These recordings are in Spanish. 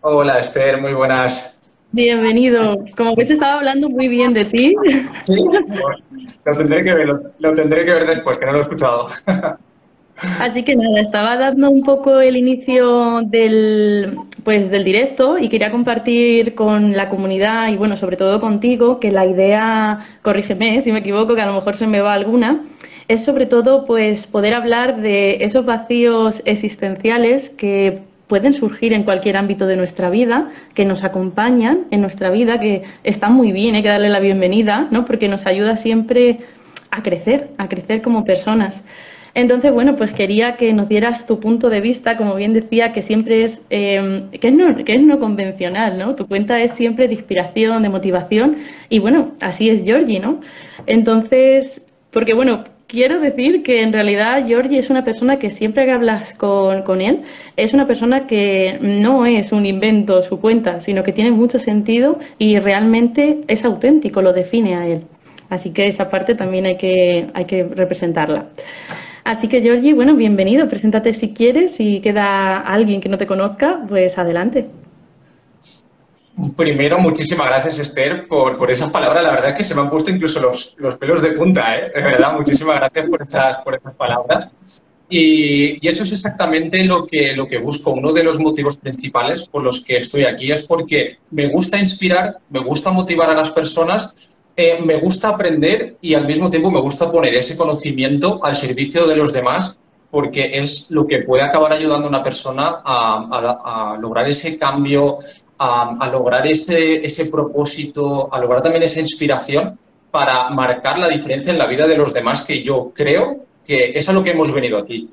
Hola Esther, muy buenas. Bienvenido. Como ves, estaba hablando muy bien de ti. Sí, lo tendré que ver, lo, tendré que ver después, que no lo he escuchado. Así que nada, estaba dando un poco el inicio del, pues, del directo y quería compartir con la comunidad y bueno, sobre todo contigo, que la idea, corrígeme si me equivoco, que a lo mejor se me va alguna, es sobre todo pues poder hablar de esos vacíos existenciales que pueden surgir en cualquier ámbito de nuestra vida, que nos acompañan en nuestra vida, que están muy bien, hay que darle la bienvenida, ¿no? Porque nos ayuda siempre a crecer, a crecer como personas. Entonces, bueno, pues quería que nos dieras tu punto de vista, como bien decía, que siempre es, eh, que, es no, que es no convencional, ¿no? Tu cuenta es siempre de inspiración, de motivación, y bueno, así es Georgie, ¿no? Entonces, porque bueno, quiero decir que en realidad Georgie es una persona que siempre que hablas con, él, es una persona que no es un invento su cuenta, sino que tiene mucho sentido y realmente es auténtico, lo define a él. Así que esa parte también hay que, hay que representarla. Así que Georgie, bueno, bienvenido, preséntate si quieres, si queda alguien que no te conozca, pues adelante. Primero, muchísimas gracias, Esther, por, por esas palabras. La verdad es que se me han puesto incluso los, los pelos de punta, ¿eh? De verdad, muchísimas gracias por esas, por esas palabras. Y, y, eso es exactamente lo que, lo que busco. Uno de los motivos principales por los que estoy aquí es porque me gusta inspirar, me gusta motivar a las personas, eh, me gusta aprender y al mismo tiempo me gusta poner ese conocimiento al servicio de los demás porque es lo que puede acabar ayudando a una persona a, a, a lograr ese cambio, a, lograr ese, ese propósito, a lograr también esa inspiración para marcar la diferencia en la vida de los demás, que yo creo que es a lo que hemos venido aquí.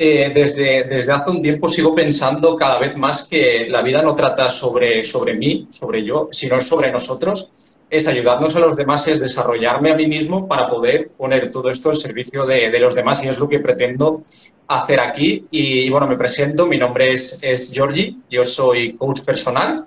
Eh, desde, desde hace un tiempo sigo pensando cada vez más que la vida no trata sobre, sobre mí, sobre yo, sino sobre nosotros es ayudarnos a los demás, es desarrollarme a mí mismo para poder poner todo esto al servicio de, los demás y es lo que pretendo hacer aquí. Y, bueno, me presento, mi nombre es, es Georgie, yo soy coach personal,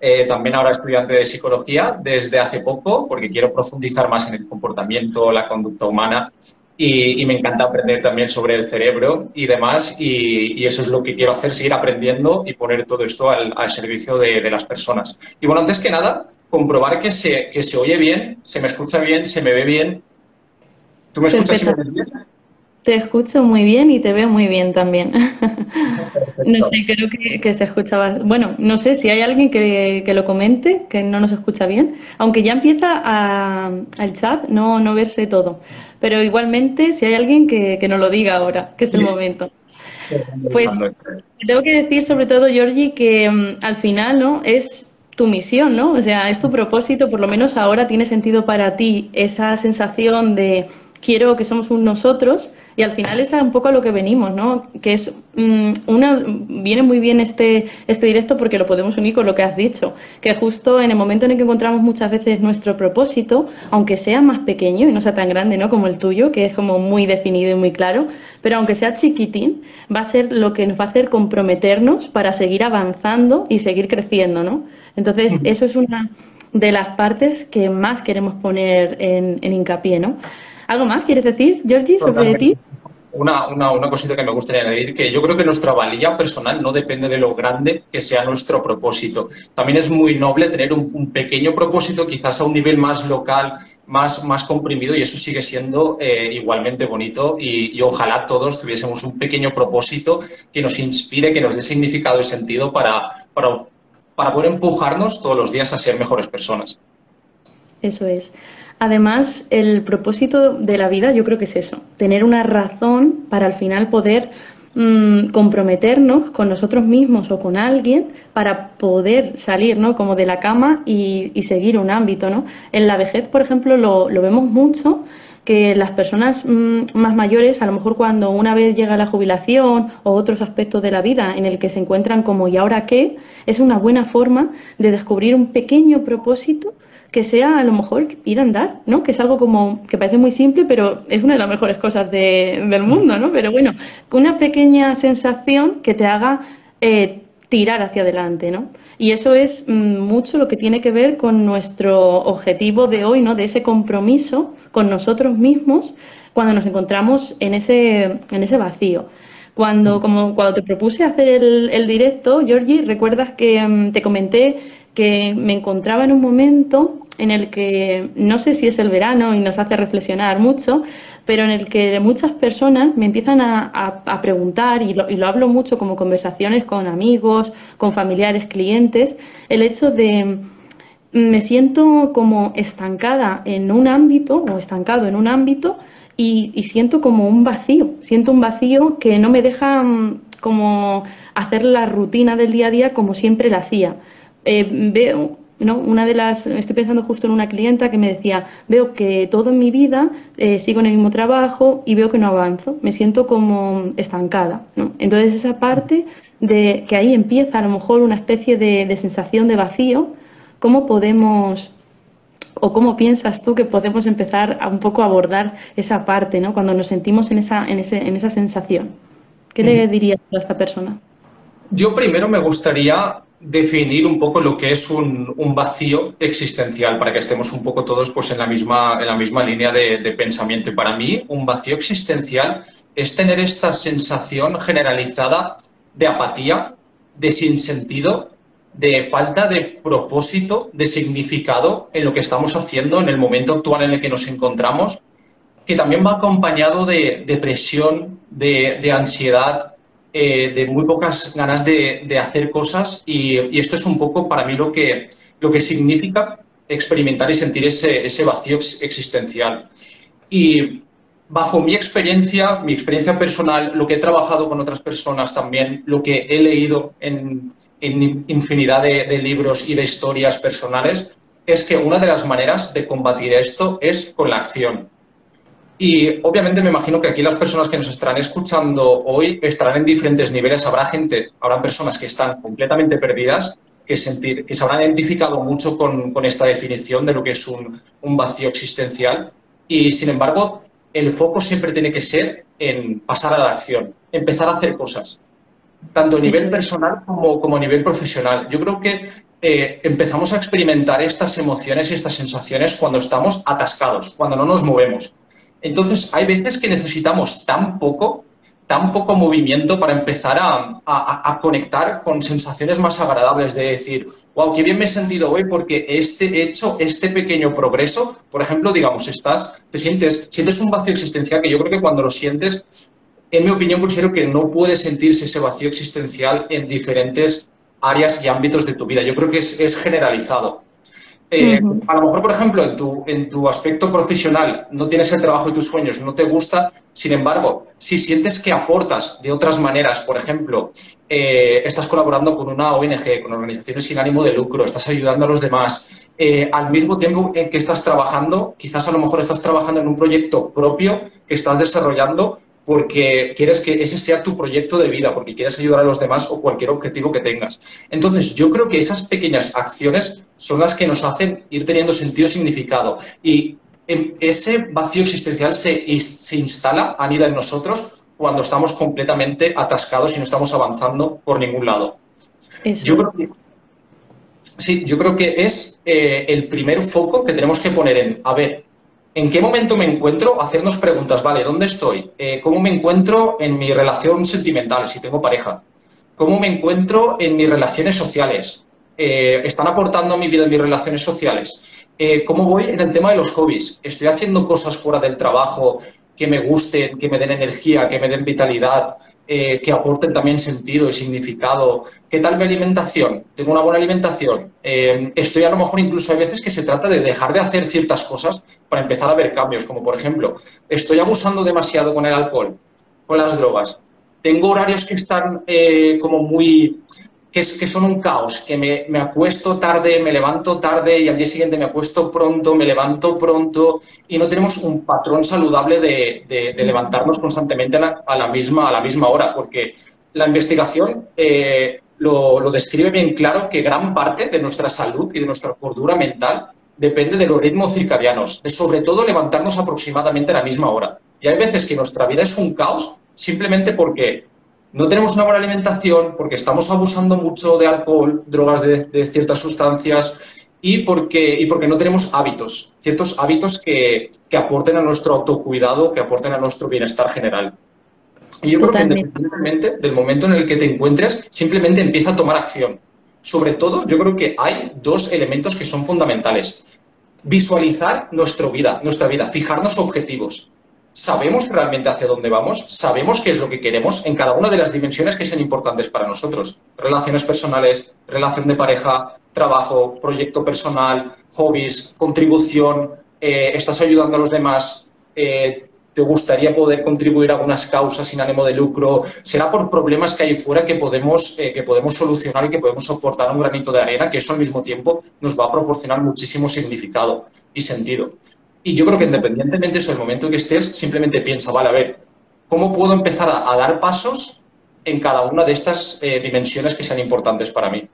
eh, también ahora estudiante de psicología desde hace poco porque quiero profundizar más en el comportamiento, la conducta humana y, me encanta aprender también sobre el cerebro y demás. Y, eso es lo que quiero hacer, seguir aprendiendo y poner todo esto al, servicio de, de, las personas. Y bueno, antes que nada, comprobar que se, que se oye bien, se me escucha bien, se me ve bien. ¿Tú me escuchas y me ves bien? Te escucho muy bien y te veo muy bien también. no sé, creo que, se escuchaba. Bueno, no sé si hay alguien que, lo comente, que no nos escucha bien, aunque ya empieza al chat no, no verse todo. Pero igualmente, si hay alguien que, que nos lo diga ahora, que es el momento. Pues tengo que decir sobre todo, Georgie, que mm, al final no es tu misión, ¿no? O sea, es tu propósito, por lo menos ahora tiene sentido para ti esa sensación de quiero que somos un nosotros y al final es un poco a lo que venimos, ¿no? Que es mm, una viene muy bien este este directo porque lo podemos unir con lo que has dicho, que justo en el momento en el que encontramos muchas veces nuestro propósito, aunque sea más pequeño y no sea tan grande, ¿no? Como el tuyo, que es como muy definido y muy claro, pero aunque sea chiquitín, va a ser lo que nos va a hacer comprometernos para seguir avanzando y seguir creciendo, ¿no? Entonces, eso es una de las partes que más queremos poner en, en hincapié, ¿no? ¿Algo más quieres decir, Georgie, sobre ti? Una, una, una, cosita que me gustaría añadir, que yo creo que nuestra valía personal no depende de lo grande que sea nuestro propósito. También es muy noble tener un, pequeño propósito, quizás a un nivel más local, más, más comprimido, y eso sigue siendo eh, igualmente bonito. Y, ojalá todos tuviésemos un pequeño propósito que nos inspire, que nos dé significado y sentido para, para, para poder empujarnos todos los días a ser mejores personas. Eso es. Además, el propósito de la vida yo creo que es eso, tener una razón para al final poder mm, comprometernos con nosotros mismos o con alguien para poder salir ¿no? como de la cama y, seguir un ámbito. ¿no? En la vejez, por ejemplo, lo, vemos mucho que las personas mm, más mayores, a lo mejor cuando una vez llega la jubilación o otros aspectos de la vida en el que se encuentran como ¿y ahora qué? Es una buena forma de descubrir un pequeño propósito que sea a lo mejor ir a andar, ¿no? Que es algo como que parece muy simple, pero es una de las mejores cosas del mundo, ¿no? Pero bueno, una pequeña sensación que te haga eh, tirar hacia adelante, ¿no? Y eso es mm, mucho lo que tiene que ver con nuestro objetivo de hoy, ¿no? De ese compromiso con nosotros mismos cuando nos encontramos en ese, en ese vacío. Cuando, como, cuando te propuse hacer el, el directo, Georgie, recuerdas que mm, te comenté que me encontraba en un momento en el que no sé si es el verano y nos hace reflexionar mucho, pero en el que muchas personas me empiezan a, preguntar, y lo, y lo, hablo mucho como conversaciones con amigos, con familiares, clientes, el hecho de me siento como estancada en un ámbito o estancado en un ámbito y, siento como un vacío, siento un vacío que no me deja mm, como hacer la rutina del día a día como siempre la hacía. Eh, veo, ¿no? Una de las, estoy pensando justo en una clienta que me decía, veo que todo en mi vida eh, sigo en el mismo trabajo y veo que no avanzo, me siento como estancada, ¿no? Entonces esa parte de que ahí empieza a lo mejor una especie de, sensación de vacío, ¿cómo podemos o cómo piensas tú que podemos empezar a un poco a abordar esa parte, ¿no? Cuando nos sentimos en esa, en ese, en esa sensación. ¿Qué le dirías a esta persona? Yo primero me gustaría definir un poco lo que es un, vacío existencial, para que estemos un poco todos pues, en, la misma, en la misma línea de, pensamiento. Y para mí, un vacío existencial es tener esta sensación generalizada de apatía, de sinsentido, de falta de propósito, de significado en lo que estamos haciendo en el momento actual en el que nos encontramos, que también va acompañado de depresión, de ansiedad, eh, de muy pocas ganas de, hacer cosas y, esto es un poco para mí lo que, lo que significa experimentar y sentir ese, ese vacío existencial. Y bajo mi experiencia, mi experiencia personal, lo que he trabajado con otras personas también, lo que he leído en, en infinidad de, de, libros y de historias personales, es que una de las maneras de combatir esto es con la acción. Y obviamente me imagino que aquí las personas que nos estarán escuchando hoy estarán en diferentes niveles. Habrá gente, habrá personas que están completamente perdidas, que, sentir, que se habrán identificado mucho con, con esta definición de lo que es un, un, vacío existencial. Y sin embargo, el foco siempre tiene que ser en pasar a la acción, empezar a hacer cosas, tanto a nivel personal como, como a nivel profesional. Yo creo que eh, empezamos a experimentar estas emociones y estas sensaciones cuando estamos atascados, cuando no nos movemos entonces, hay veces que necesitamos tan poco, tan poco movimiento para empezar a, conectar con sensaciones más agradables de decir, wow, qué bien me he sentido hoy porque este hecho, este pequeño progreso, por ejemplo, digamos, estás, te sientes, sientes un vacío existencial que yo creo que cuando lo sientes, en mi opinión, considero que no puede sentirse ese vacío existencial en diferentes áreas y ámbitos de tu vida. Yo creo que es generalizado. Eh, a lo mejor, por ejemplo, en tu, en tu aspecto profesional no tienes el trabajo de tus sueños, no te gusta, sin embargo, si sientes que aportas de otras maneras, por ejemplo, eh, estás colaborando con una ONG, con organizaciones sin ánimo de lucro, estás ayudando a los demás, eh, al mismo tiempo en que estás trabajando, quizás a lo mejor estás trabajando en un proyecto propio que estás desarrollando porque quieres que ese sea tu proyecto de vida, porque quieres ayudar a los demás o cualquier objetivo que tengas. Entonces, yo creo que esas pequeñas acciones son las que nos hacen ir teniendo sentido y significado. Y ese vacío existencial se, se instala a nivel de nosotros cuando estamos completamente atascados y no estamos avanzando por ningún lado. Yo creo que, sí, yo creo que es eh, el primer foco que tenemos que poner en, a ver, ¿En qué momento me encuentro? Hacernos preguntas, vale, ¿dónde estoy? Eh, ¿Cómo me encuentro en mi relación sentimental, si tengo pareja? ¿Cómo me encuentro en mis relaciones sociales? Eh, ¿Están aportando a mi vida en mis relaciones sociales? Eh, ¿Cómo voy en el tema de los hobbies? ¿Estoy haciendo cosas fuera del trabajo que me gusten, que me den energía, que me den vitalidad? Eh, que aporten también sentido y significado. ¿Qué tal mi alimentación? ¿Tengo una buena alimentación? Eh, estoy a lo mejor incluso hay veces que se trata de dejar de hacer ciertas cosas para empezar a ver cambios, como por ejemplo, estoy abusando demasiado con el alcohol, con las drogas. Tengo horarios que están eh, como muy que, son un caos, que me, me, acuesto tarde, me levanto tarde y al día siguiente me acuesto pronto, me levanto pronto y no tenemos un patrón saludable de, de, levantarnos constantemente a la, misma, a la misma hora, porque la investigación eh, lo, lo, describe bien claro que gran parte de nuestra salud y de nuestra cordura mental depende de los ritmos circadianos, de sobre todo levantarnos aproximadamente a la misma hora. Y hay veces que nuestra vida es un caos simplemente porque no tenemos una buena alimentación, porque estamos abusando mucho de alcohol, drogas de, ciertas sustancias y porque, y porque no tenemos hábitos, ciertos hábitos que, aporten a nuestro autocuidado, que aporten a nuestro bienestar general. Y yo creo que independientemente del momento en el que te encuentres, simplemente empieza a tomar acción. Sobre todo, yo creo que hay dos elementos que son fundamentales. Visualizar nuestra vida, nuestra vida, fijarnos objetivos. ¿Sabemos realmente hacia dónde vamos? ¿Sabemos qué es lo que queremos en cada una de las dimensiones que sean importantes para nosotros? Relaciones personales, relación de pareja, trabajo, proyecto personal, hobbies, contribución, eh, estás ayudando a los demás, eh, te gustaría poder contribuir a algunas causas sin ánimo de lucro, será por problemas que hay fuera que podemos, eh, que podemos solucionar y que podemos aportar un granito de arena, que eso al mismo tiempo nos va a proporcionar muchísimo significado y sentido. Y yo creo que independientemente del momento en que estés, simplemente piensa, vale, a ver, ¿cómo puedo empezar a, dar pasos en cada una de estas eh, dimensiones que sean importantes para mí?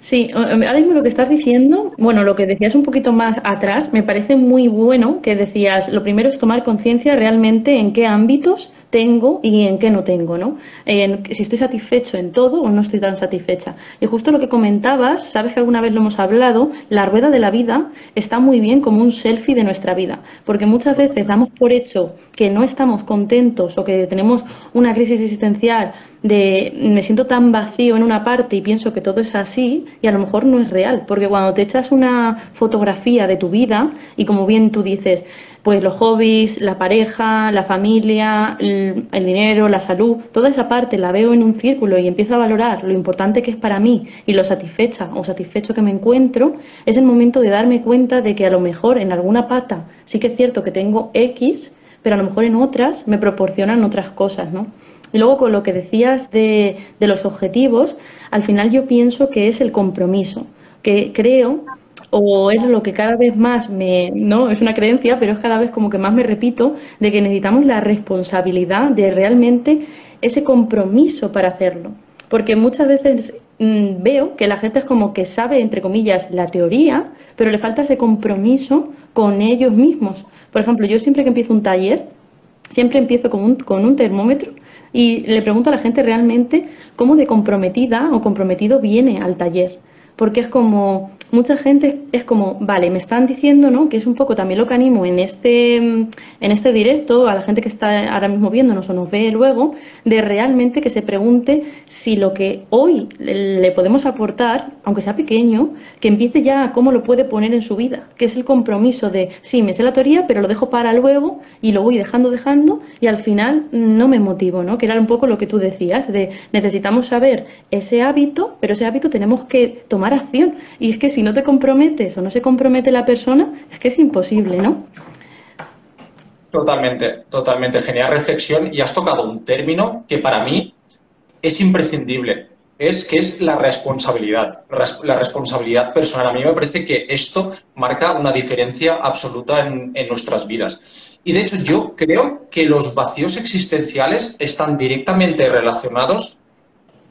Sí, ahora mismo lo que estás diciendo, bueno, lo que decías un poquito más atrás, me parece muy bueno que decías, lo primero es tomar conciencia realmente en qué ámbitos tengo y en qué no tengo, ¿no? En, si estoy satisfecho en todo o no estoy tan satisfecha. Y justo lo que comentabas, sabes que alguna vez lo hemos hablado, la rueda de la vida está muy bien como un selfie de nuestra vida, porque muchas veces damos por hecho que no estamos contentos o que tenemos una crisis existencial de me siento tan vacío en una parte y pienso que todo es así y a lo mejor no es real, porque cuando te echas una fotografía de tu vida y como bien tú dices, pues los hobbies, la pareja, la familia, el, dinero, la salud, toda esa parte la veo en un círculo y empiezo a valorar lo importante que es para mí y lo satisfecha o satisfecho que me encuentro, es el momento de darme cuenta de que a lo mejor en alguna pata sí que es cierto que tengo X, pero a lo mejor en otras me proporcionan otras cosas, ¿no? Y luego con lo que decías de, de los objetivos, al final yo pienso que es el compromiso, que creo o es lo que cada vez más me, no, es una creencia, pero es cada vez como que más me repito de que necesitamos la responsabilidad de realmente ese compromiso para hacerlo. Porque muchas veces mm, veo que la gente es como que sabe, entre comillas, la teoría, pero le falta ese compromiso con ellos mismos. Por ejemplo, yo siempre que empiezo un taller, siempre empiezo con un, con un termómetro y le pregunto a la gente realmente cómo de comprometida o comprometido viene al taller. Porque es como, mucha gente es como, vale, me están diciendo, ¿no? Que es un poco también lo que animo en este, en este directo, a la gente que está ahora mismo viéndonos o nos ve luego, de realmente que se pregunte si lo que hoy le podemos aportar, aunque sea pequeño, que empiece ya a cómo lo puede poner en su vida, que es el compromiso de, sí, me sé la teoría, pero lo dejo para luego y lo voy dejando, dejando y al final no me motivo, ¿no? Que era un poco lo que tú decías, de necesitamos saber ese hábito, pero ese hábito tenemos que tomar acción. Y es que si no te comprometes o no se compromete la persona, es que es imposible, ¿no? Totalmente, totalmente. Genial reflexión. Y has tocado un término que para mí es imprescindible. Es que es la responsabilidad, la responsabilidad personal. A mí me parece que esto marca una diferencia absoluta en, nuestras vidas. Y de hecho yo creo que los vacíos existenciales están directamente relacionados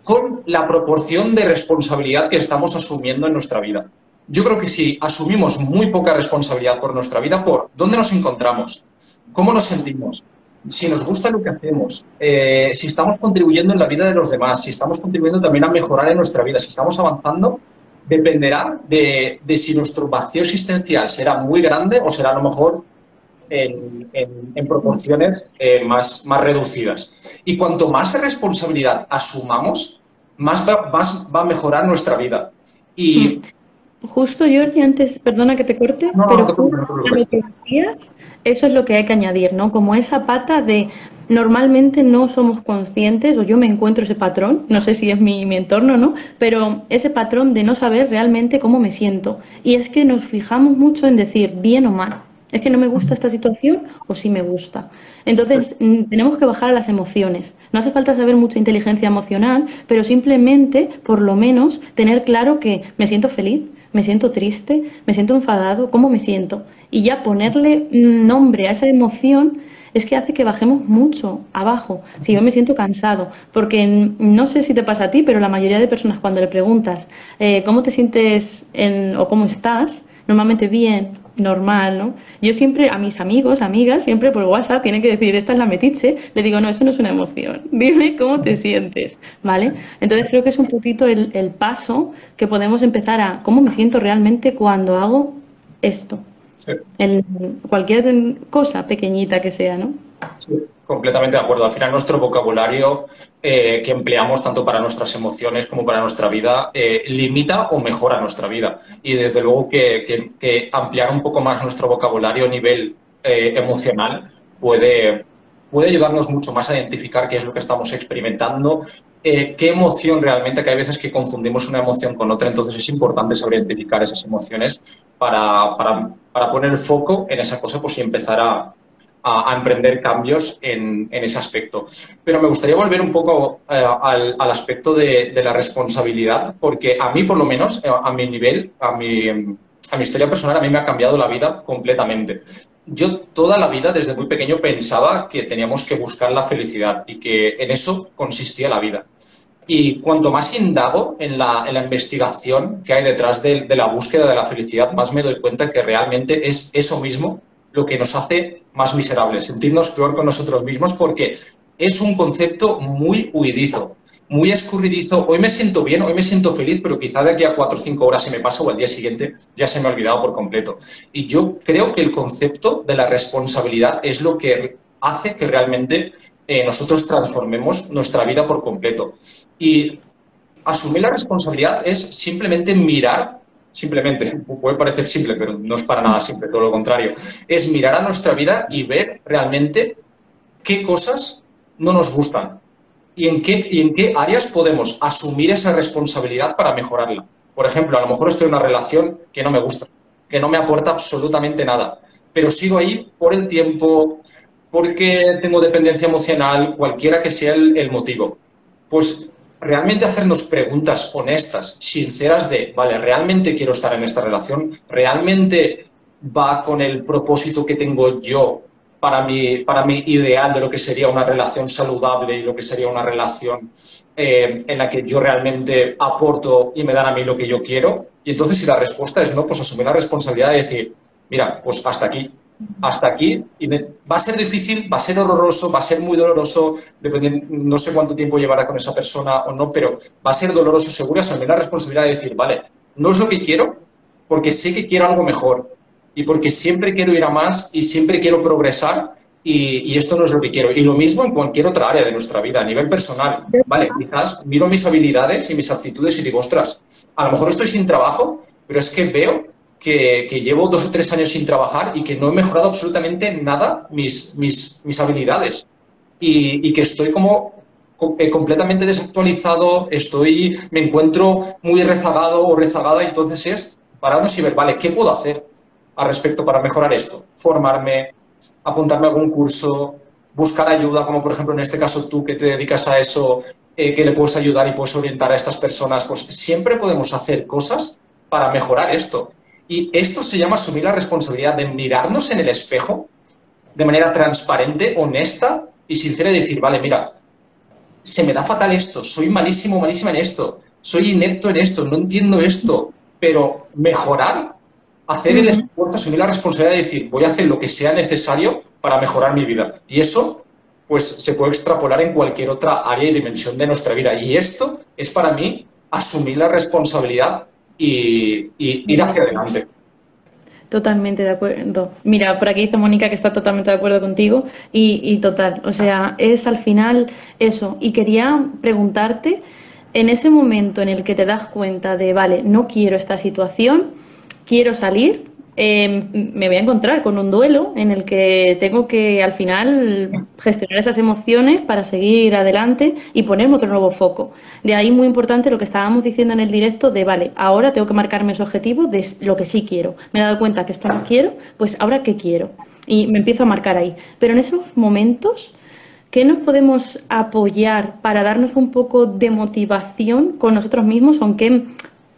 con la proporción de responsabilidad que estamos asumiendo en nuestra vida. Yo creo que si asumimos muy poca responsabilidad por nuestra vida, por dónde nos encontramos, cómo nos sentimos, si nos gusta lo que hacemos, eh, si estamos contribuyendo en la vida de los demás, si estamos contribuyendo también a mejorar en nuestra vida, si estamos avanzando, dependerá de, si nuestro vacío existencial será muy grande o será a lo mejor en, proporciones eh, más, más reducidas. Y cuanto más responsabilidad asumamos, más va, más va a mejorar nuestra vida. Y mm. Justo, Jordi, antes, perdona que te corte, pero lo que decías, eso es lo que hay que añadir, ¿no? Como esa pata de normalmente no somos conscientes, o yo me encuentro ese patrón, no sé si es mi, mi entorno, ¿no? Pero ese patrón de no saber realmente cómo me siento. Y es que nos fijamos mucho en decir bien o mal. ¿Es que no me gusta esta situación o sí me gusta? Entonces, mm, tenemos que bajar a las emociones. No hace falta saber mucha inteligencia emocional, pero simplemente, por lo menos, tener claro que me siento feliz, me siento triste, me siento enfadado, ¿cómo me siento? Y ya ponerle nombre a esa emoción es que hace que bajemos mucho abajo. Si yo me siento cansado, porque no sé si te pasa a ti, pero la mayoría de personas cuando le preguntas eh, cómo te sientes o cómo estás, normalmente bien, normal, ¿no? Yo siempre, a mis amigos, amigas, siempre por WhatsApp tienen que decir, esta es la metiche, le digo, no, eso no es una emoción, dime cómo te sientes, ¿vale? Entonces creo que es un poquito el, paso que podemos empezar a, ¿cómo me siento realmente cuando hago esto? En cualquier cosa pequeñita que sea, ¿no? Sí, completamente de acuerdo. Al final nuestro vocabulario eh, que empleamos tanto para nuestras emociones como para nuestra vida eh, limita o mejora nuestra vida. Y desde luego que, ampliar un poco más nuestro vocabulario a nivel eh, emocional puede, puede ayudarnos mucho más a identificar qué es lo que estamos experimentando, qué emoción realmente, que hay veces que confundimos una emoción con otra, entonces es importante saber identificar esas emociones para, para, para poner el foco en esa cosa pues, y empezar a, a, emprender cambios en, ese aspecto. Pero me gustaría volver un poco eh, al, aspecto de, la responsabilidad, porque a mí, por lo menos, eh, a mi nivel, a mi, a mi historia personal, a mí me ha cambiado la vida completamente. Yo toda la vida, desde muy pequeño, pensaba que teníamos que buscar la felicidad y que en eso consistía la vida. Y cuanto más indago en la, investigación que hay detrás de, de, la búsqueda de la felicidad, más me doy cuenta que realmente es eso mismo lo que nos hace más miserables, sentirnos peor con nosotros mismos porque es un concepto muy huidizo, muy escurridizo. Hoy me siento bien, hoy me siento feliz, pero quizá de aquí a cuatro o cinco horas se me pasa o al día siguiente ya se me ha olvidado por completo. Y yo creo que el concepto de la responsabilidad es lo que hace que realmente eh, nosotros transformemos nuestra vida por completo. Y asumir la responsabilidad es simplemente mirar simplemente, puede parecer simple, pero no es para nada simple, todo lo contrario, es mirar a nuestra vida y ver realmente qué cosas no nos gustan y en qué, y en qué áreas podemos asumir esa responsabilidad para mejorarla. Por ejemplo, a lo mejor estoy en una relación que no me gusta, que no me aporta absolutamente nada, pero sigo ahí por el tiempo, porque tengo dependencia emocional, cualquiera que sea el, el motivo. Pues realmente hacernos preguntas honestas, sinceras de, vale, ¿realmente quiero estar en esta relación? ¿Realmente va con el propósito que tengo yo para mi, para mi ideal de lo que sería una relación saludable y lo que sería una relación eh, en la que yo realmente aporto y me dan a mí lo que yo quiero? Y entonces si la respuesta es no, pues asumir la responsabilidad de decir, mira, pues hasta aquí, hasta aquí y va a ser difícil, va a ser horroroso, va a ser muy doloroso, dependiendo, no sé cuánto tiempo llevará con esa persona o no, pero va a ser doloroso seguro asumir la responsabilidad de decir, vale, no es lo que quiero porque sé que quiero algo mejor y porque siempre quiero ir a más y siempre quiero progresar y, esto no es lo que quiero. Y lo mismo en cualquier otra área de nuestra vida, a nivel personal. Vale, quizás miro mis habilidades y mis aptitudes y digo, ostras, a lo mejor estoy sin trabajo, pero es que veo que, llevo dos o tres años sin trabajar y que no he mejorado absolutamente nada mis, mis, mis habilidades. Y, que estoy como eh, completamente desactualizado, estoy, me encuentro muy rezagado o rezagada, entonces es pararnos y ver, vale, ¿qué puedo hacer al respecto para mejorar esto? Formarme, apuntarme a algún curso, buscar ayuda, como por ejemplo en este caso tú que te dedicas a eso, eh, que le puedes ayudar y puedes orientar a estas personas, pues siempre podemos hacer cosas para mejorar esto. Y esto se llama asumir la responsabilidad de mirarnos en el espejo de manera transparente, honesta y sincera y decir, vale, mira, se me da fatal esto, soy malísimo, malísima en esto, soy inepto en esto, no entiendo esto, pero mejorar, hacer el esfuerzo, asumir la responsabilidad de decir, voy a hacer lo que sea necesario para mejorar mi vida. Y eso, pues, se puede extrapolar en cualquier otra área y dimensión de nuestra vida. Y esto es para mí asumir la responsabilidad y, ir hacia adelante. Totalmente de acuerdo. Mira, por aquí dice Mónica que está totalmente de acuerdo contigo y, y, total, o sea, es al final eso. Y quería preguntarte, en ese momento en el que te das cuenta de, vale, no quiero esta situación, quiero salir, Em, me voy a encontrar con un duelo en el que tengo que al final gestionar esas emociones para seguir adelante y ponerme otro nuevo foco. De ahí muy importante lo que estábamos diciendo en el directo de, vale, ahora tengo que marcarme ese objetivo de lo que sí quiero. Me he dado cuenta que esto no quiero, pues ahora qué quiero. Y me empiezo a marcar ahí. Pero en esos momentos, ¿qué nos podemos apoyar para darnos un poco de motivación con nosotros mismos? ¿O en qué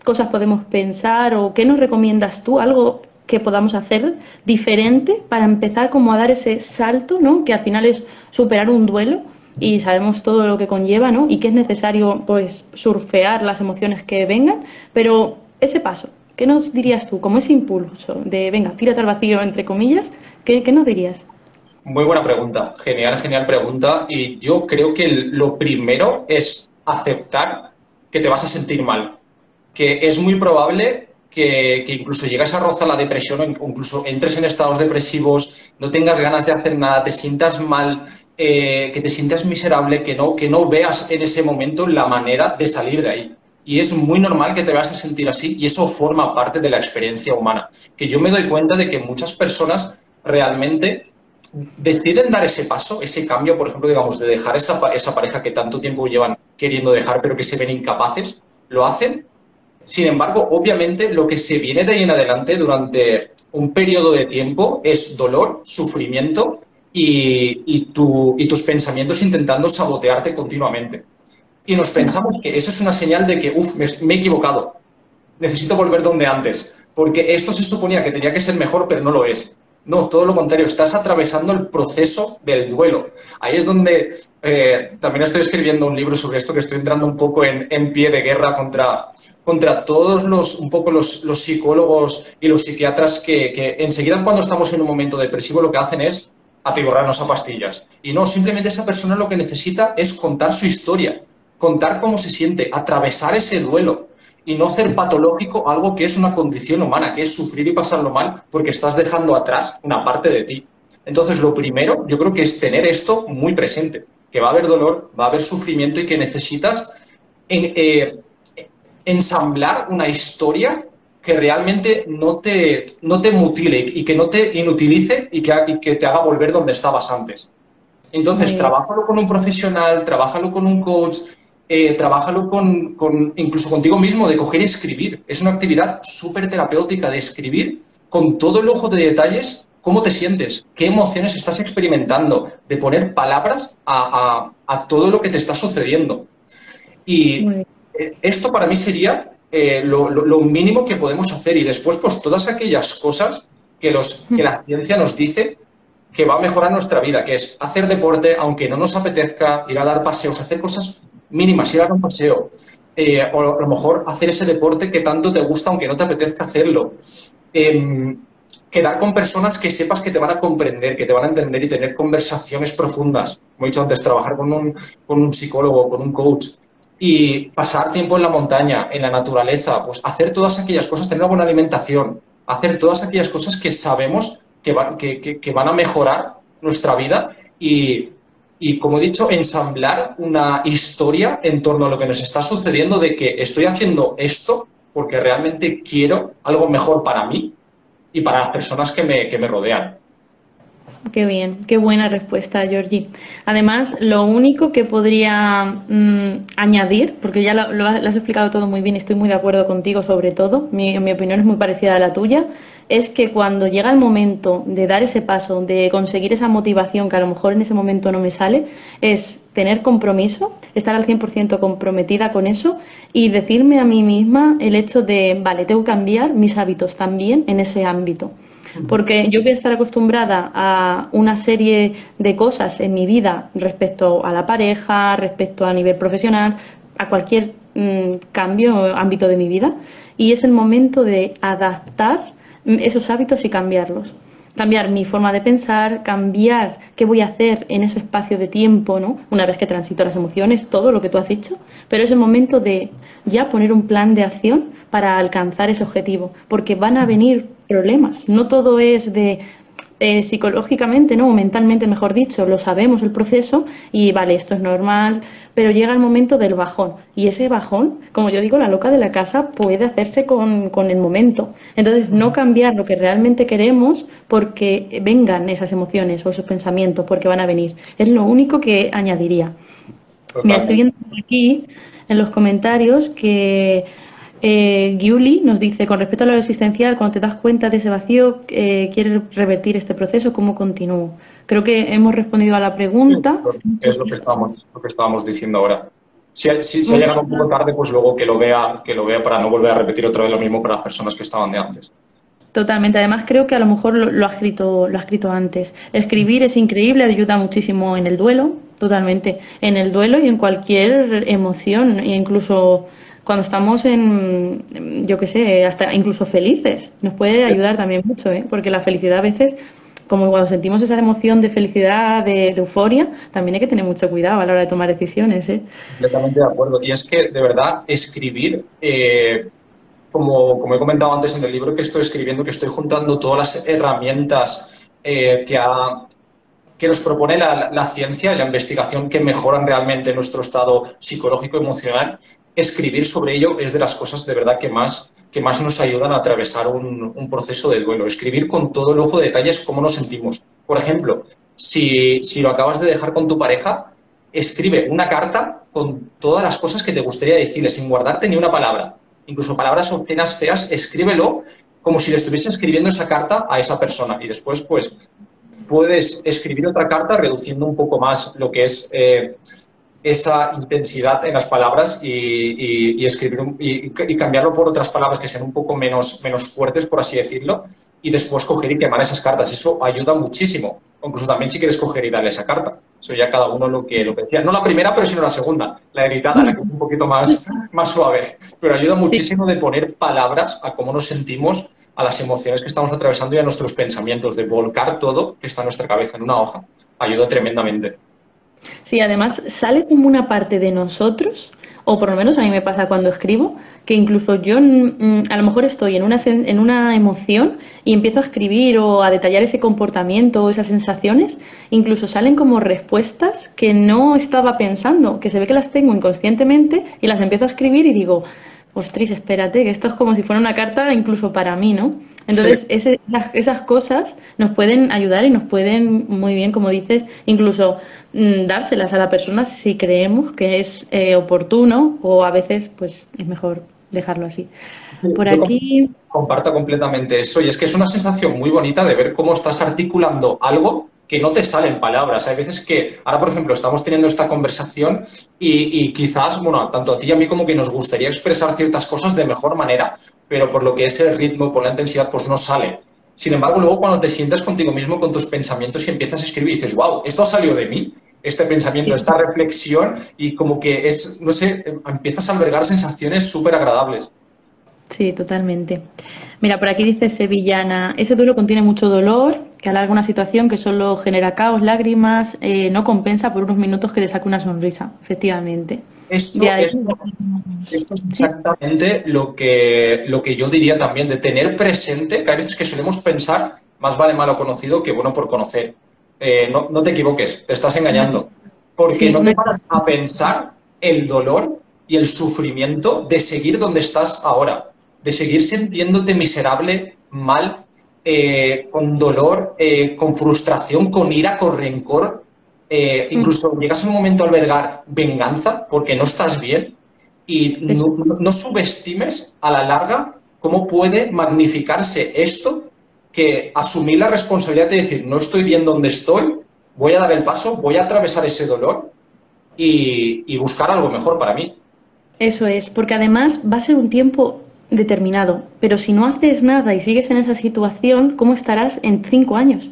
cosas podemos pensar? ¿O qué nos recomiendas tú? Algo que podamos hacer diferente para empezar como a dar ese salto, ¿no? Que al final es superar un duelo y sabemos todo lo que conlleva, ¿no? Y que es necesario, pues, surfear las emociones que vengan, pero ese paso, ¿qué nos dirías tú? Como ese impulso de, venga, tírate al vacío, entre comillas, ¿qué, qué nos dirías? Muy buena pregunta, genial, genial pregunta. Y yo creo que lo primero es aceptar que te vas a sentir mal, que es muy probable que, incluso llegas a rozar la depresión o incluso entres en estados depresivos, no tengas ganas de hacer nada, te sientas mal, eh, que te sientas miserable, que no, que no veas en ese momento la manera de salir de ahí. Y es muy normal que te vayas a sentir así y eso forma parte de la experiencia humana. Que yo me doy cuenta de que muchas personas realmente deciden dar ese paso, ese cambio, por ejemplo, digamos, de dejar esa, esa pareja que tanto tiempo llevan queriendo dejar, pero que se ven incapaces, lo hacen. Sin embargo, obviamente, lo que se viene de ahí en adelante durante un periodo de tiempo es dolor, sufrimiento y, y, tu, y tus pensamientos intentando sabotearte continuamente. Y nos pensamos que eso es una señal de que, uff, me, me he equivocado, necesito volver donde antes, porque esto se suponía que tenía que ser mejor, pero no lo es. No, todo lo contrario, estás atravesando el proceso del duelo. Ahí es donde eh, también estoy escribiendo un libro sobre esto, que estoy entrando un poco en, pie de guerra contra, contra todos los, un poco los, psicólogos y los psiquiatras que, enseguida cuando estamos en un momento depresivo lo que hacen es atiborrarnos a pastillas. Y no, simplemente esa persona lo que necesita es contar su historia, contar cómo se siente, atravesar ese duelo y no hacer patológico algo que es una condición humana, que es sufrir y pasarlo mal porque estás dejando atrás una parte de ti. Entonces, lo primero, yo creo que es tener esto muy presente, que va a haber dolor, va a haber sufrimiento y que necesitas eh, ensamblar una historia que realmente no te, no te mutile y que no te inutilice y que, y que te haga volver donde estabas antes. Entonces, trabájalo con un profesional, trabájalo con un coach, eh, trabájalo con, incluso contigo mismo, de coger y escribir. Es una actividad súper terapéutica de escribir con todo el ojo de detalles cómo te sientes, qué emociones estás experimentando, de poner palabras a, todo lo que te está sucediendo. Y esto para mí sería eh, lo, mínimo que podemos hacer. Y después, pues todas aquellas cosas que, los, que la ciencia nos dice que va a mejorar nuestra vida, que es hacer deporte, aunque no nos apetezca, ir a dar paseos, hacer cosas mínimas, ir a dar un paseo, eh, o a lo mejor hacer ese deporte que tanto te gusta aunque no te apetezca hacerlo. Em, quedar con personas que sepas que te van a comprender, que te van a entender y tener conversaciones profundas. Como he dicho antes, trabajar con un, con un psicólogo, con un coach y pasar tiempo en la montaña, en la naturaleza, pues hacer todas aquellas cosas, tener una buena alimentación, hacer todas aquellas cosas que sabemos que, que, que van a mejorar nuestra vida y y, como he dicho, ensamblar una historia en torno a lo que nos está sucediendo de que estoy haciendo esto porque realmente quiero algo mejor para mí y para las personas que me, que me rodean. Qué bien, qué buena respuesta, Georgie. Además, lo único que podría mm, añadir, porque ya lo, has explicado todo muy bien y estoy muy de acuerdo contigo sobre todo, mi, mi opinión es muy parecida a la tuya, es que cuando llega el momento de dar ese paso, de conseguir esa motivación que a lo mejor en ese momento no me sale, es tener compromiso, estar al 100% comprometida con eso y decirme a mí misma el hecho de, vale, tengo que cambiar mis hábitos también en ese ámbito. Porque yo voy a estar acostumbrada a una serie de cosas en mi vida respecto a la pareja, respecto a nivel profesional, a cualquier mm, cambio, ámbito de mi vida, y es el momento de adaptar esos hábitos y cambiarlos. Cambiar mi forma de pensar, cambiar qué voy a hacer en ese espacio de tiempo, ¿no? Una vez que transito las emociones, todo lo que tú has dicho, pero es el momento de ya poner un plan de acción para alcanzar ese objetivo, porque van a venir problemas. No todo es de eh, psicológicamente, ¿no? o mentalmente, mejor dicho, lo sabemos el proceso y vale, esto es normal, pero llega el momento del bajón. Y ese bajón, como yo digo, la loca de la casa puede hacerse con, con el momento. Entonces, no cambiar lo que realmente queremos porque vengan esas emociones o esos pensamientos, porque van a venir. Es lo único que añadiría. Me estoy viendo aquí en los comentarios que eh, Giuli nos dice, con respecto a lo existencial, cuando te das cuenta de ese vacío, eh, ¿quieres revertir este proceso? ¿Cómo continúo? Creo que hemos respondido a la pregunta. Es lo que estábamos, lo que estábamos diciendo ahora. Si, si, ha llegado un poco tarde, pues luego que lo vea, que lo vea para no volver a repetir otra vez lo mismo para las personas que estaban de antes. Totalmente. Además, creo que a lo mejor lo, ha escrito, lo ha escrito antes. Escribir es increíble, ayuda muchísimo en el duelo, totalmente. En el duelo y en cualquier emoción, e incluso cuando estamos en, yo qué sé, hasta incluso felices. Nos puede ayudar también mucho, ¿eh? porque la felicidad a veces, como cuando sentimos esa emoción de felicidad, de, euforia, también hay que tener mucho cuidado a la hora de tomar decisiones. ¿eh? Completamente de acuerdo. Y es que, de verdad, escribir, eh, como, como he comentado antes en el libro que estoy escribiendo, que estoy juntando todas las herramientas eh, que, que nos propone la, la, ciencia y la investigación que mejoran realmente nuestro estado psicológico emocional, escribir sobre ello es de las cosas de verdad que más, que más nos ayudan a atravesar un, proceso de duelo. Escribir con todo el ojo de detalles cómo nos sentimos. Por ejemplo, si, si lo acabas de dejar con tu pareja, escribe una carta con todas las cosas que te gustaría decirle, sin guardarte ni una palabra. Incluso palabras obscenas, feas, escríbelo como si le estuviese escribiendo esa carta a esa persona. Y después, pues, puedes escribir otra carta reduciendo un poco más lo que es eh, esa intensidad en las palabras y, escribir y, cambiarlo por otras palabras que sean un poco menos, menos fuertes, por así decirlo, y después coger y quemar esas cartas. Eso ayuda muchísimo. Incluso también si quieres coger y darle esa carta. Eso ya cada uno lo que, lo que decía. No la primera, pero sino la segunda, la editada, la que es un poquito más, más suave. Pero ayuda muchísimo de poner palabras a cómo nos sentimos, a las emociones que estamos atravesando y a nuestros pensamientos, de volcar todo que está en nuestra cabeza en una hoja. Ayuda tremendamente. Sí, además sale como una parte de nosotros, o por lo menos a mí me pasa cuando escribo, que incluso yo mm, a lo mejor estoy en una, en una emoción y empiezo a escribir o a detallar ese comportamiento o esas sensaciones, incluso salen como respuestas que no estaba pensando, que se ve que las tengo inconscientemente y las empiezo a escribir y digo, ostras, espérate, que esto es como si fuera una carta incluso para mí, ¿no? Entonces, esas cosas nos pueden ayudar y nos pueden, muy bien, como dices, incluso mm, dárselas a la persona si creemos que es eh, oportuno o a veces, pues, es mejor dejarlo así. Por aquí. Comparto completamente eso. Y es que es una sensación muy bonita de ver cómo estás articulando algo que no te salen palabras. Hay veces que, ahora por ejemplo, estamos teniendo esta conversación y, quizás, bueno, tanto a ti y a mí como que nos gustaría expresar ciertas cosas de mejor manera, pero por lo que es el ritmo, por la intensidad, pues no sale. Sin embargo, luego cuando te sientas contigo mismo, con tus pensamientos y empiezas a escribir, dices, wow, esto ha salido de mí, este pensamiento, esta reflexión, y como que es, no sé, empiezas a albergar sensaciones súper agradables. Sí, totalmente. Mira, por aquí dice Sevillana, ese duelo contiene mucho dolor, que alarga una situación que solo genera caos, lágrimas, eh, no compensa por unos minutos que te saque una sonrisa, efectivamente. Esto, es exactamente lo que, lo que yo diría también, de tener presente, que hay veces que solemos pensar, más vale malo conocido que bueno por conocer. Eh, no, no, te equivoques, te estás engañando, porque no te vas a pensar el dolor y el sufrimiento de seguir donde estás ahora de seguir sintiéndote miserable, mal, eh, con dolor, eh, con frustración, con ira, con rencor. Eh, incluso llegas a un momento a albergar venganza porque no estás bien y no, subestimes a la larga cómo puede magnificarse esto que asumir la responsabilidad de decir no estoy bien donde estoy, voy a dar el paso, voy a atravesar ese dolor y buscar algo mejor para mí. Eso es, porque además va a ser un tiempo determinado. Pero si no haces nada y sigues en esa situación, ¿cómo estarás en cinco años?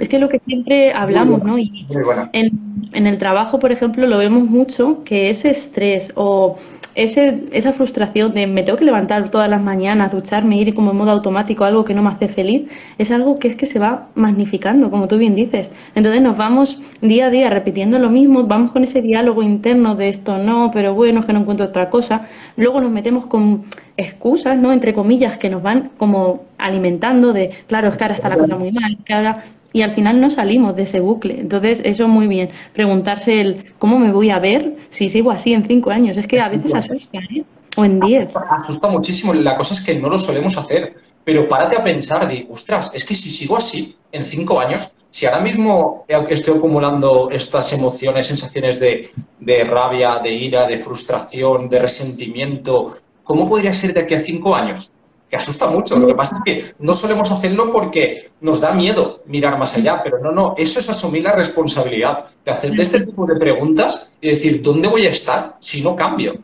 Es que lo que siempre hablamos, ¿no? Y en, en, el trabajo, por ejemplo, lo vemos mucho, que ese estrés o ese, esa frustración de me tengo que levantar todas las mañanas, ducharme, ir como en modo automático, algo que no me hace feliz, es algo que es que se va magnificando, como tú bien dices. Entonces nos vamos día a día repitiendo lo mismo, vamos con ese diálogo interno de esto no, pero bueno, es que no encuentro otra cosa. Luego nos metemos con excusas, ¿no? Entre comillas, que nos van como alimentando de, claro, es que ahora está la cosa muy mal, que ahora y al final no salimos de ese bucle. Entonces, eso muy bien. Preguntarse el cómo me voy a ver si sigo así en cinco años. Es que a veces asusta, ¿eh? O en diez. Asusta muchísimo. La cosa es que no lo solemos hacer. Pero párate a pensar de, ostras, es que si sigo así en cinco años, si ahora mismo estoy acumulando estas emociones, sensaciones de, de rabia, de ira, de frustración, de resentimiento, ¿cómo podría ser de aquí a cinco años? Que asusta mucho. Lo que pasa es que no solemos hacerlo porque nos da miedo mirar más allá, pero no, no, eso es asumir la responsabilidad de hacerte este tipo de preguntas y decir, ¿dónde voy a estar si no cambio?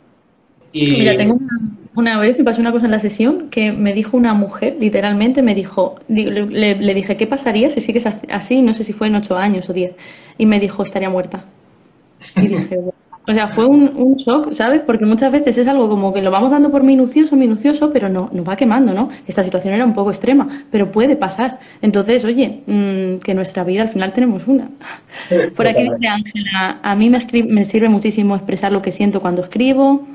Y... Mira, tengo una, vez me pasó una cosa en la sesión que me dijo una mujer, literalmente me dijo, le, le dije, ¿qué pasaría si sigues así? No sé si fue en ocho años o diez. Y me dijo, estaría muerta. Y dije, o sea, fue un, un, shock, ¿sabes? Porque muchas veces es algo como que lo vamos dando por minucioso, minucioso, pero no, nos va quemando, ¿no? Esta situación era un poco extrema, pero puede pasar. Entonces, oye, mmm, que nuestra vida al final tenemos una. Por aquí dice Ángela, a mí me, me sirve muchísimo expresar lo que siento cuando escribo.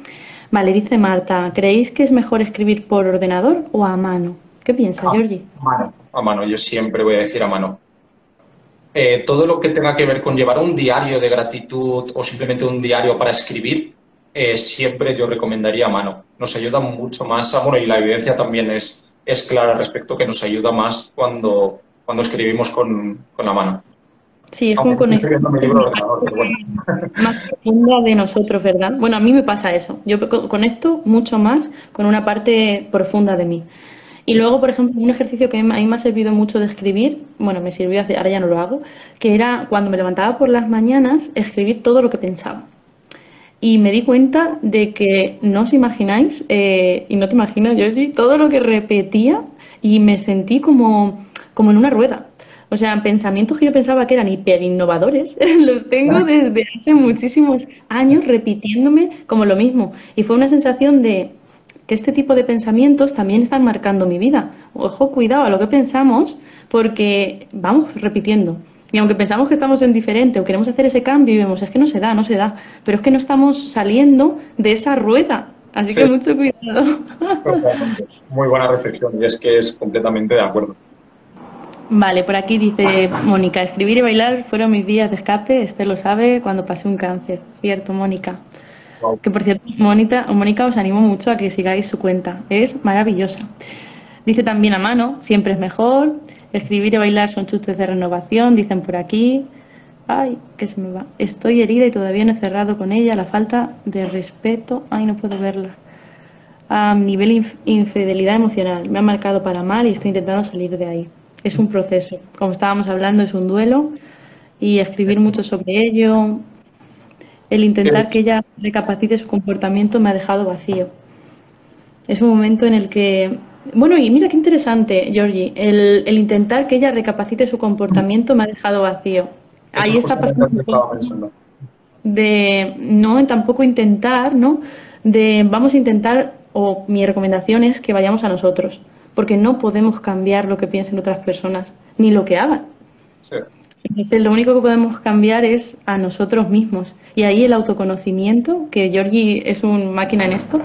Vale, dice Marta, ¿creéis que es mejor escribir por ordenador o a mano? ¿Qué piensa, Ah, Georgie? A mano, a mano, yo siempre voy a decir a mano. Eh, todo lo que tenga que ver con llevar un diario de gratitud o simplemente un diario para escribir, eh, siempre yo recomendaría a mano. Nos ayuda mucho más, a- bueno, y la evidencia también es, es clara respecto que nos ayuda más cuando, cuando escribimos con, con la mano. Sí, es Aunque como bueno. más profunda de nosotros, ¿verdad? Bueno, a mí me pasa eso. Yo co- conecto mucho más con una parte profunda de mí. Y luego, por ejemplo, un ejercicio que a mí me ha servido mucho de escribir, bueno, me sirvió hace, ahora ya no lo hago, que era cuando me levantaba por las mañanas, escribir todo lo que pensaba. Y me di cuenta de que no os imagináis, eh, y no te imaginas, Georgie, todo lo que repetía y me sentí como, como en una rueda. O sea, pensamientos que yo pensaba que eran hiper innovadores, los tengo desde hace muchísimos años repitiéndome como lo mismo. Y fue una sensación de que este tipo de pensamientos también están marcando mi vida. Ojo, cuidado a lo que pensamos, porque vamos repitiendo. Y aunque pensamos que estamos en diferente o queremos hacer ese cambio y vemos, es que no se da, no se da, pero es que no estamos saliendo de esa rueda. Así Sí. que mucho cuidado. Muy buena reflexión y es que es completamente de acuerdo. Vale, por aquí dice Mónica, escribir y bailar fueron mis días de escape, Esther lo sabe, cuando pasé un cáncer. Cierto, Mónica. Que por cierto, Mónica, Mónica, os animo mucho a que sigáis su cuenta, es maravillosa. Dice también a mano, siempre es mejor. Escribir y bailar son chustes de renovación, dicen por aquí. Ay, que se me va. Estoy herida y todavía no he cerrado con ella. La falta de respeto. Ay, no puedo verla. A nivel inf- infidelidad emocional. Me ha marcado para mal y estoy intentando salir de ahí. Es un proceso. Como estábamos hablando, es un duelo. Y escribir mucho sobre ello. El intentar que ella recapacite su comportamiento me ha dejado vacío. Es un momento en el que. Bueno, y mira qué interesante, Georgie. El, el intentar que ella recapacite su comportamiento me ha dejado vacío. Ahí está pasando un de no tampoco intentar, ¿no? De vamos a intentar, o mi recomendación es que vayamos a nosotros, porque no podemos cambiar lo que piensen otras personas, ni lo que hagan. Sí. Entonces, lo único que podemos cambiar es a nosotros mismos. Y ahí el autoconocimiento, que Georgie es un máquina en esto,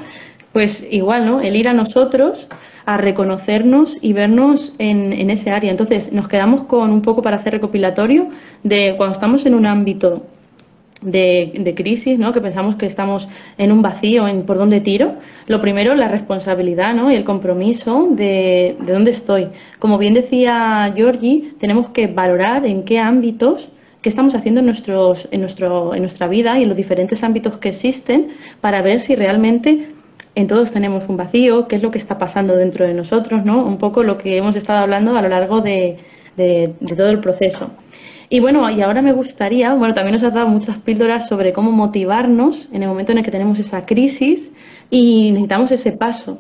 pues igual, ¿no? El ir a nosotros a reconocernos y vernos en, en ese área. Entonces, nos quedamos con un poco para hacer recopilatorio de cuando estamos en un ámbito de, de crisis, ¿no? que pensamos que estamos en un vacío, en por dónde tiro, lo primero, la responsabilidad ¿no? y el compromiso de, de dónde estoy. Como bien decía Georgie, tenemos que valorar en qué ámbitos qué estamos haciendo en, nuestros, en, nuestro, en nuestra vida y en los diferentes ámbitos que existen para ver si realmente en todos tenemos un vacío, qué es lo que está pasando dentro de nosotros, ¿no? Un poco lo que hemos estado hablando a lo largo de, de, de todo el proceso. Y bueno, y ahora me gustaría, bueno, también nos has dado muchas píldoras sobre cómo motivarnos en el momento en el que tenemos esa crisis y necesitamos ese paso.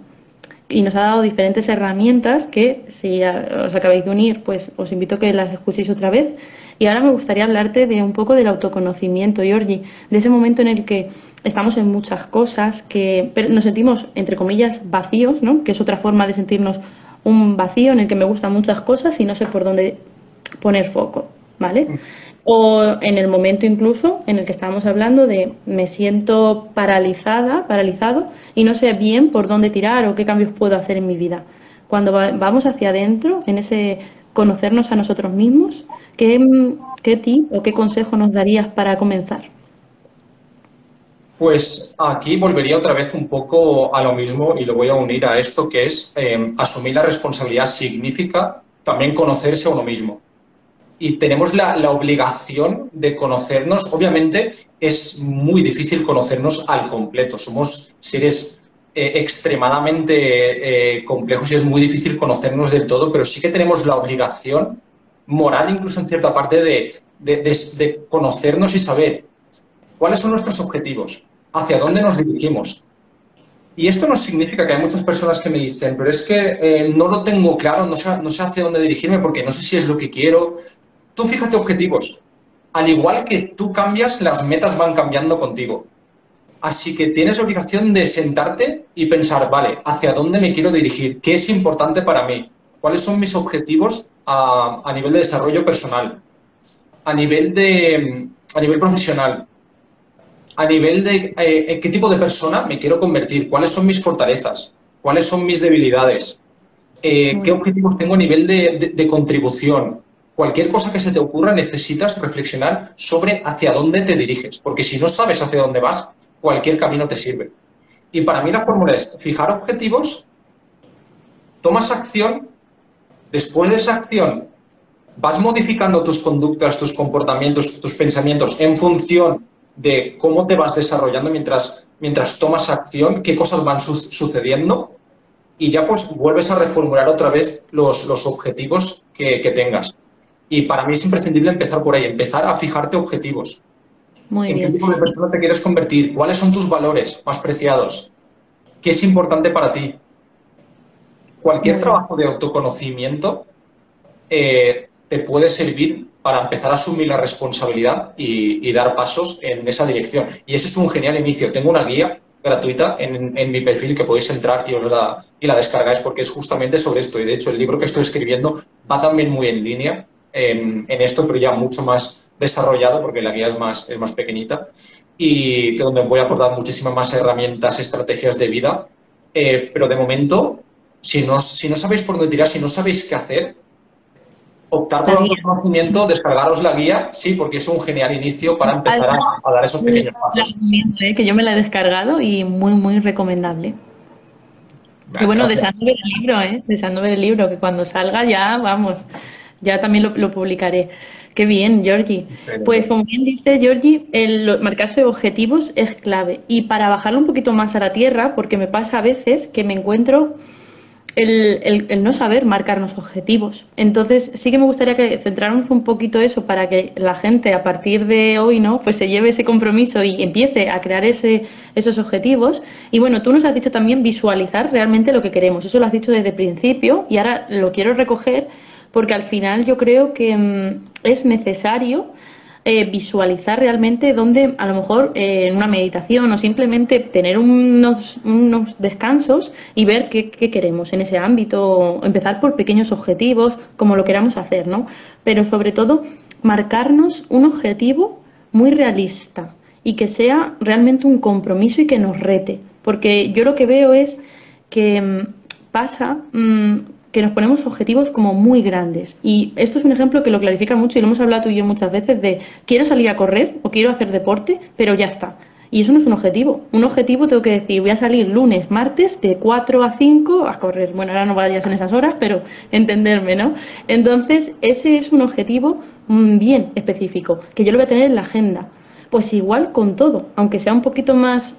Y nos ha dado diferentes herramientas que, si os acabáis de unir, pues os invito a que las escuchéis otra vez. Y ahora me gustaría hablarte de un poco del autoconocimiento, Georgie, de ese momento en el que estamos en muchas cosas, que nos sentimos, entre comillas, vacíos, ¿no? que es otra forma de sentirnos un vacío en el que me gustan muchas cosas y no sé por dónde poner foco. ¿Vale? O en el momento incluso en el que estábamos hablando de me siento paralizada, paralizado y no sé bien por dónde tirar o qué cambios puedo hacer en mi vida. Cuando va, vamos hacia adentro, en ese conocernos a nosotros mismos, ¿qué, qué tip o qué consejo nos darías para comenzar? Pues aquí volvería otra vez un poco a lo mismo y lo voy a unir a esto, que es eh, asumir la responsabilidad significa también conocerse a uno mismo y tenemos la, la, obligación de conocernos. Obviamente es muy difícil conocernos al completo. Somos seres eh, extremadamente eh, complejos y es muy difícil conocernos del todo, pero sí que tenemos la obligación moral, incluso en cierta parte, de, de, de, conocernos y saber cuáles son nuestros objetivos, hacia dónde nos dirigimos. Y esto no significa que hay muchas personas que me dicen, pero es que eh, no lo tengo claro, no sé, no sé hacia dónde dirigirme porque no sé si es lo que quiero, Tú fíjate objetivos. Al igual que tú cambias, las metas van cambiando contigo. Así que tienes la obligación de sentarte y pensar, vale, ¿hacia dónde me quiero dirigir? ¿Qué es importante para mí? ¿Cuáles son mis objetivos a, a nivel de desarrollo personal? A nivel, de, a nivel profesional. a nivel de eh, qué tipo de persona me quiero convertir, cuáles son mis fortalezas, cuáles son mis debilidades, eh, qué objetivos tengo a nivel de, contribución. Cualquier cosa que se te ocurra necesitas reflexionar sobre hacia dónde te diriges, porque si no sabes hacia dónde vas, cualquier camino te sirve. Y para mí la fórmula es fijar objetivos, tomas acción, después de esa acción vas modificando tus conductas, tus comportamientos, tus pensamientos en función de cómo te vas desarrollando mientras, mientras tomas acción, qué cosas van sucediendo y ya pues vuelves a reformular otra vez los, los objetivos que, tengas. Y para mí es imprescindible empezar por ahí, empezar a fijarte objetivos. Muy ¿En bien. qué tipo de persona te quieres convertir? ¿Cuáles son tus valores más preciados? ¿Qué es importante para ti? Cualquier trabajo de autoconocimiento eh, te puede servir para empezar a asumir la responsabilidad y, dar pasos en esa dirección. Y ese es un genial inicio. Tengo una guía gratuita en, mi perfil que podéis entrar y, os la, y la descargáis porque es justamente sobre esto. Y de hecho el libro que estoy escribiendo va también muy en línea en, esto, pero ya mucho más desarrollado porque la guía es más, es más pequeñita y que donde voy a aportar muchísimas más herramientas, estrategias de vida. Eh, pero de momento, si no, si no sabéis por dónde tirar, si no sabéis qué hacer, optar por un conocimiento, descargaros la guía, sí, porque es un genial inicio para empezar a, dar esos pequeños pasos. ¿eh? Que yo me la he descargado y muy, muy recomendable. y bueno, deseando ver el libro, ¿eh? Deseando ver el libro, que cuando salga ya, vamos, ya también lo, publicaré. Qué bien, Georgie. Pues como bien dice Georgie, el marcarse objetivos es clave. Y para bajarlo un poquito más a la tierra, porque me pasa a veces que me encuentro el, no saber marcarnos objetivos. Entonces, sí que me gustaría que centráramos un poquito eso para que la gente a partir de hoy, ¿no? Pues se lleve ese compromiso y empiece a crear ese, esos objetivos. Y bueno, tú nos has dicho también visualizar realmente lo que queremos. Eso lo has dicho desde el principio y ahora lo quiero recoger porque al final yo creo que mm, es necesario eh, visualizar realmente dónde, a lo mejor eh, en una meditación o simplemente tener unos, unos descansos y ver qué, queremos en ese ámbito, empezar por pequeños objetivos, como lo queramos hacer, ¿no? Pero sobre todo, marcarnos un objetivo muy realista y que sea realmente un compromiso y que nos rete. Porque yo lo que veo es que mm, pasa mm, que nos ponemos objetivos como muy grandes. Y esto es un ejemplo que lo clarifica mucho y lo hemos hablado tú y yo muchas veces de quiero salir a correr o quiero hacer deporte, pero ya está. Y eso no es un objetivo. Un objetivo tengo que decir, voy a salir lunes, martes, de 4 a 5 a correr. Bueno, ahora no vayas en esas horas, pero entenderme, ¿no? Entonces, ese es un objetivo mm, bien específico, que yo lo voy a tener en la agenda. Pues igual con todo, aunque sea un poquito más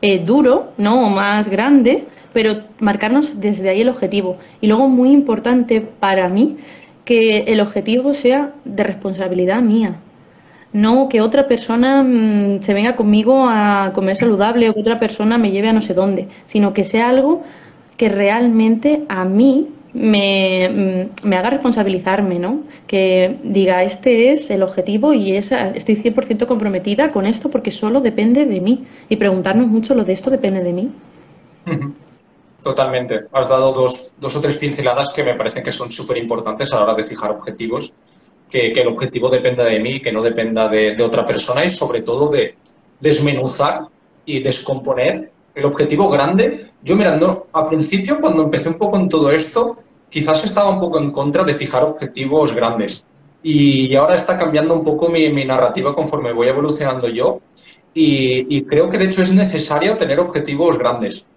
eh, duro, ¿no? O más grande, pero marcarnos desde ahí el objetivo. Y luego, muy importante para mí, que el objetivo sea de responsabilidad mía. No que otra persona mm, se venga conmigo a comer saludable o que otra persona me lleve a no sé dónde, sino que sea algo que realmente a mí me, mm, me, haga responsabilizarme, ¿no? Que diga, este es el objetivo y esa, estoy 100% comprometida con esto porque solo depende de mí. Y preguntarnos mucho lo de esto depende de mí. Totalmente. Has dado dos, dos o tres pinceladas que me parecen que son súper importantes a la hora de fijar objetivos. Que, el objetivo dependa de mí, que no dependa de, otra persona y sobre todo de desmenuzar y descomponer el objetivo grande. Yo mirando, al principio cuando empecé un poco en todo esto, quizás estaba un poco en contra de fijar objetivos grandes. Y ahora está cambiando un poco mi, narrativa conforme voy evolucionando yo. Y, y, creo que de hecho es necesario tener objetivos grandes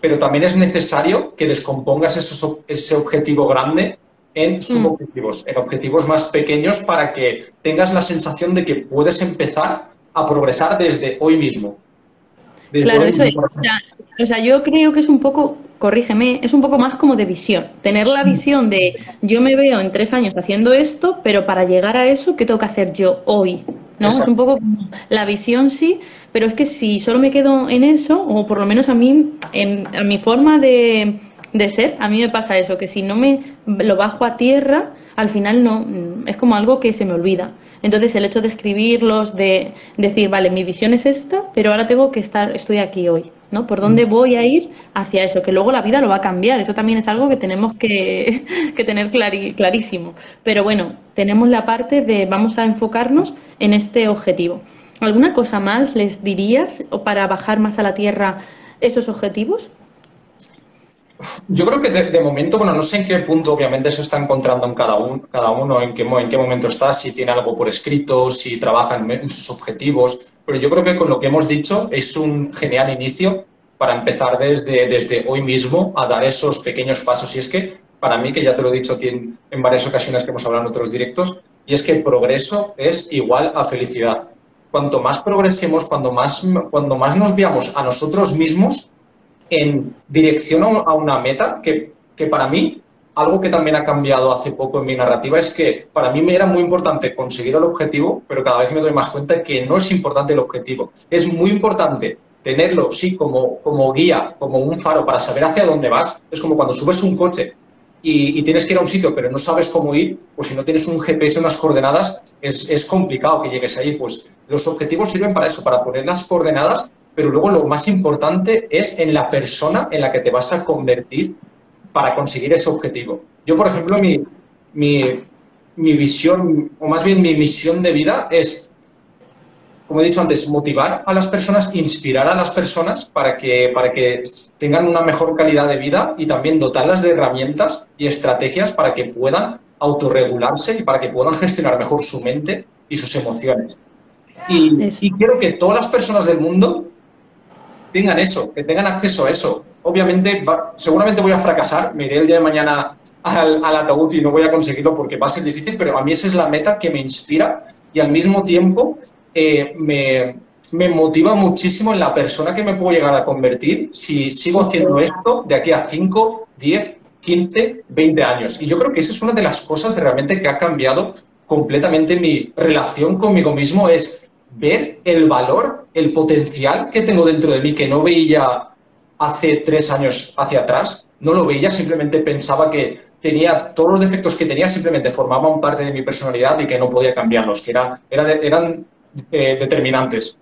pero también es necesario que descompongas ese objetivo grande en subobjetivos, mm. en objetivos más pequeños para que tengas la sensación de que puedes empezar a progresar desde hoy mismo. claro, eso es. O sea, yo creo que es un poco, corrígeme, es un poco más como de visión. Tener la mm. visión de yo me veo en tres años haciendo esto, pero para llegar a eso, ¿qué tengo que hacer yo hoy? ¿No? Es un poco la visión sí, pero es que si solo me quedo en eso, o por lo menos a mí, en, a mi forma de, de ser, a mí me pasa eso, que si no me lo bajo a tierra, al final no, es como algo que se me olvida. Entonces el hecho de escribirlos, de decir, vale, mi visión es esta, pero ahora tengo que estar, estoy aquí hoy, ¿no? ¿Por dónde mm. voy a ir hacia eso? Que luego la vida lo va a cambiar. Eso también es algo que tenemos que, tener clarísimo. Pero bueno, tenemos la parte de vamos a enfocarnos en este objetivo. ¿alguna cosa más les dirías para bajar más a la tierra esos objetivos? Yo creo que de, momento, bueno, no sé en qué punto obviamente se está encontrando en cada, uno, cada uno, en qué, en qué momento está, si tiene algo por escrito, si trabaja en, sus objetivos, pero yo creo que con lo que hemos dicho es un genial inicio para empezar desde, desde hoy mismo a dar esos pequeños pasos. Y es que, para mí, que ya te lo he dicho en, en varias ocasiones que hemos hablado en otros directos, y es que progreso es igual a felicidad. Cuanto más progresemos, cuando más, cuando más nos veamos a nosotros mismos, en dirección a una meta que, que para mí, algo que también ha cambiado hace poco en mi narrativa es que para mí me era muy importante conseguir el objetivo, pero cada vez me doy más cuenta que no es importante el objetivo. Es muy importante tenerlo, sí, como, como guía, como un faro para saber hacia dónde vas. Es como cuando subes un coche y, tienes que ir a un sitio, pero no sabes cómo ir, pues si no tienes un GPS, unas coordenadas, es, es complicado que llegues ahí. Pues los objetivos sirven para eso, para poner las coordenadas pero luego lo más importante es en la persona en la que te vas a convertir para conseguir ese objetivo. Yo, por ejemplo, mi, mi, visión, o más bien mi misión de vida es, como he dicho antes, motivar a las personas, inspirar a las personas para que, para que tengan una mejor calidad de vida y también dotarlas de herramientas y estrategias para que puedan autorregularse y para que puedan gestionar mejor su mente y sus emociones. Y, y quiero que todas las personas del mundo tengan eso, que tengan acceso a eso. Obviamente, seguramente voy a fracasar, me iré el día de mañana al, al, ataúd y no voy a conseguirlo porque va a ser difícil, pero a mí esa es la meta que me inspira y al mismo tiempo eh, me, me, motiva muchísimo en la persona que me puedo llegar a convertir si sigo haciendo esto de aquí a 5, 10, 15, 20 años. Y yo creo que esa es una de las cosas realmente que ha cambiado completamente mi relación conmigo mismo, es ver el valor, el potencial que tengo dentro de mí que no veía hace tres años hacia atrás. No lo veía, simplemente pensaba que tenía todos los defectos que tenía, simplemente formaban parte de mi personalidad y que no podía cambiarlos, que era, eran eh, determinantes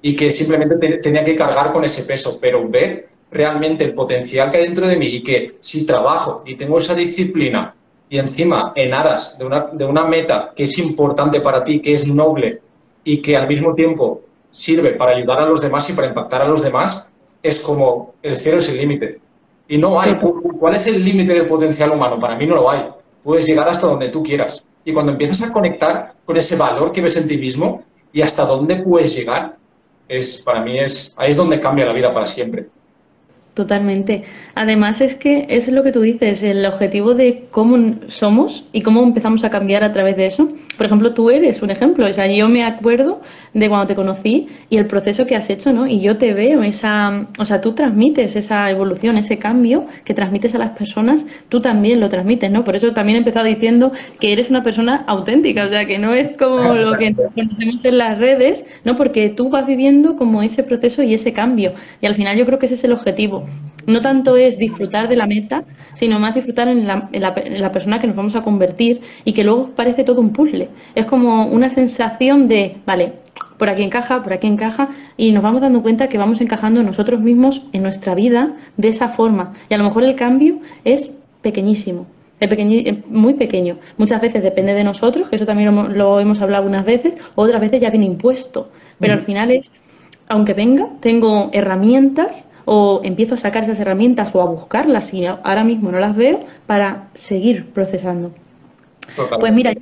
y que simplemente tenía que cargar con ese peso, pero ver realmente el potencial que hay dentro de mí y que si trabajo y tengo esa disciplina y encima en aras de una, de una meta que es importante para ti, que es noble y que al mismo tiempo sirve para ayudar a los demás y para impactar a los demás, es como el cero es el límite. Y no hay. ¿Cuál es el límite del potencial humano? Para mí no lo hay. Puedes llegar hasta donde tú quieras. Y cuando empiezas a conectar con ese valor que ves en ti mismo y hasta dónde puedes llegar, es, para mí es, ahí es donde cambia la vida para siempre. Totalmente. Además es que es lo que tú dices, el objetivo de cómo somos y cómo empezamos a cambiar a través de eso. Por ejemplo, tú eres un ejemplo. O sea, yo me acuerdo de cuando te conocí y el proceso que has hecho, ¿no? Y yo te veo esa, o sea, tú transmites esa evolución, ese cambio que transmites a las personas, tú también lo transmites, ¿no? Por eso también he empezado diciendo que eres una persona auténtica, o sea, que no es como lo que conocemos en las redes, ¿no? Porque tú vas viviendo como ese proceso y ese cambio. Y al final yo creo que ese es el objetivo no tanto es disfrutar de la meta, sino más disfrutar en la, persona que nos vamos a convertir y que luego parece todo un puzzle. Es como una sensación de, vale, por aquí encaja, por aquí encaja, y nos vamos dando cuenta que vamos encajando nosotros mismos en nuestra vida de esa forma. Y a lo mejor el cambio es pequeñísimo, es muy pequeño. Muchas veces depende de nosotros, que eso también lo, lo hemos hablado unas veces, otras veces ya viene impuesto. Pero al final es, aunque venga, tengo herramientas o empiezo a sacar esas herramientas o a buscarlas y ahora mismo no las veo para seguir procesando. Pues mira,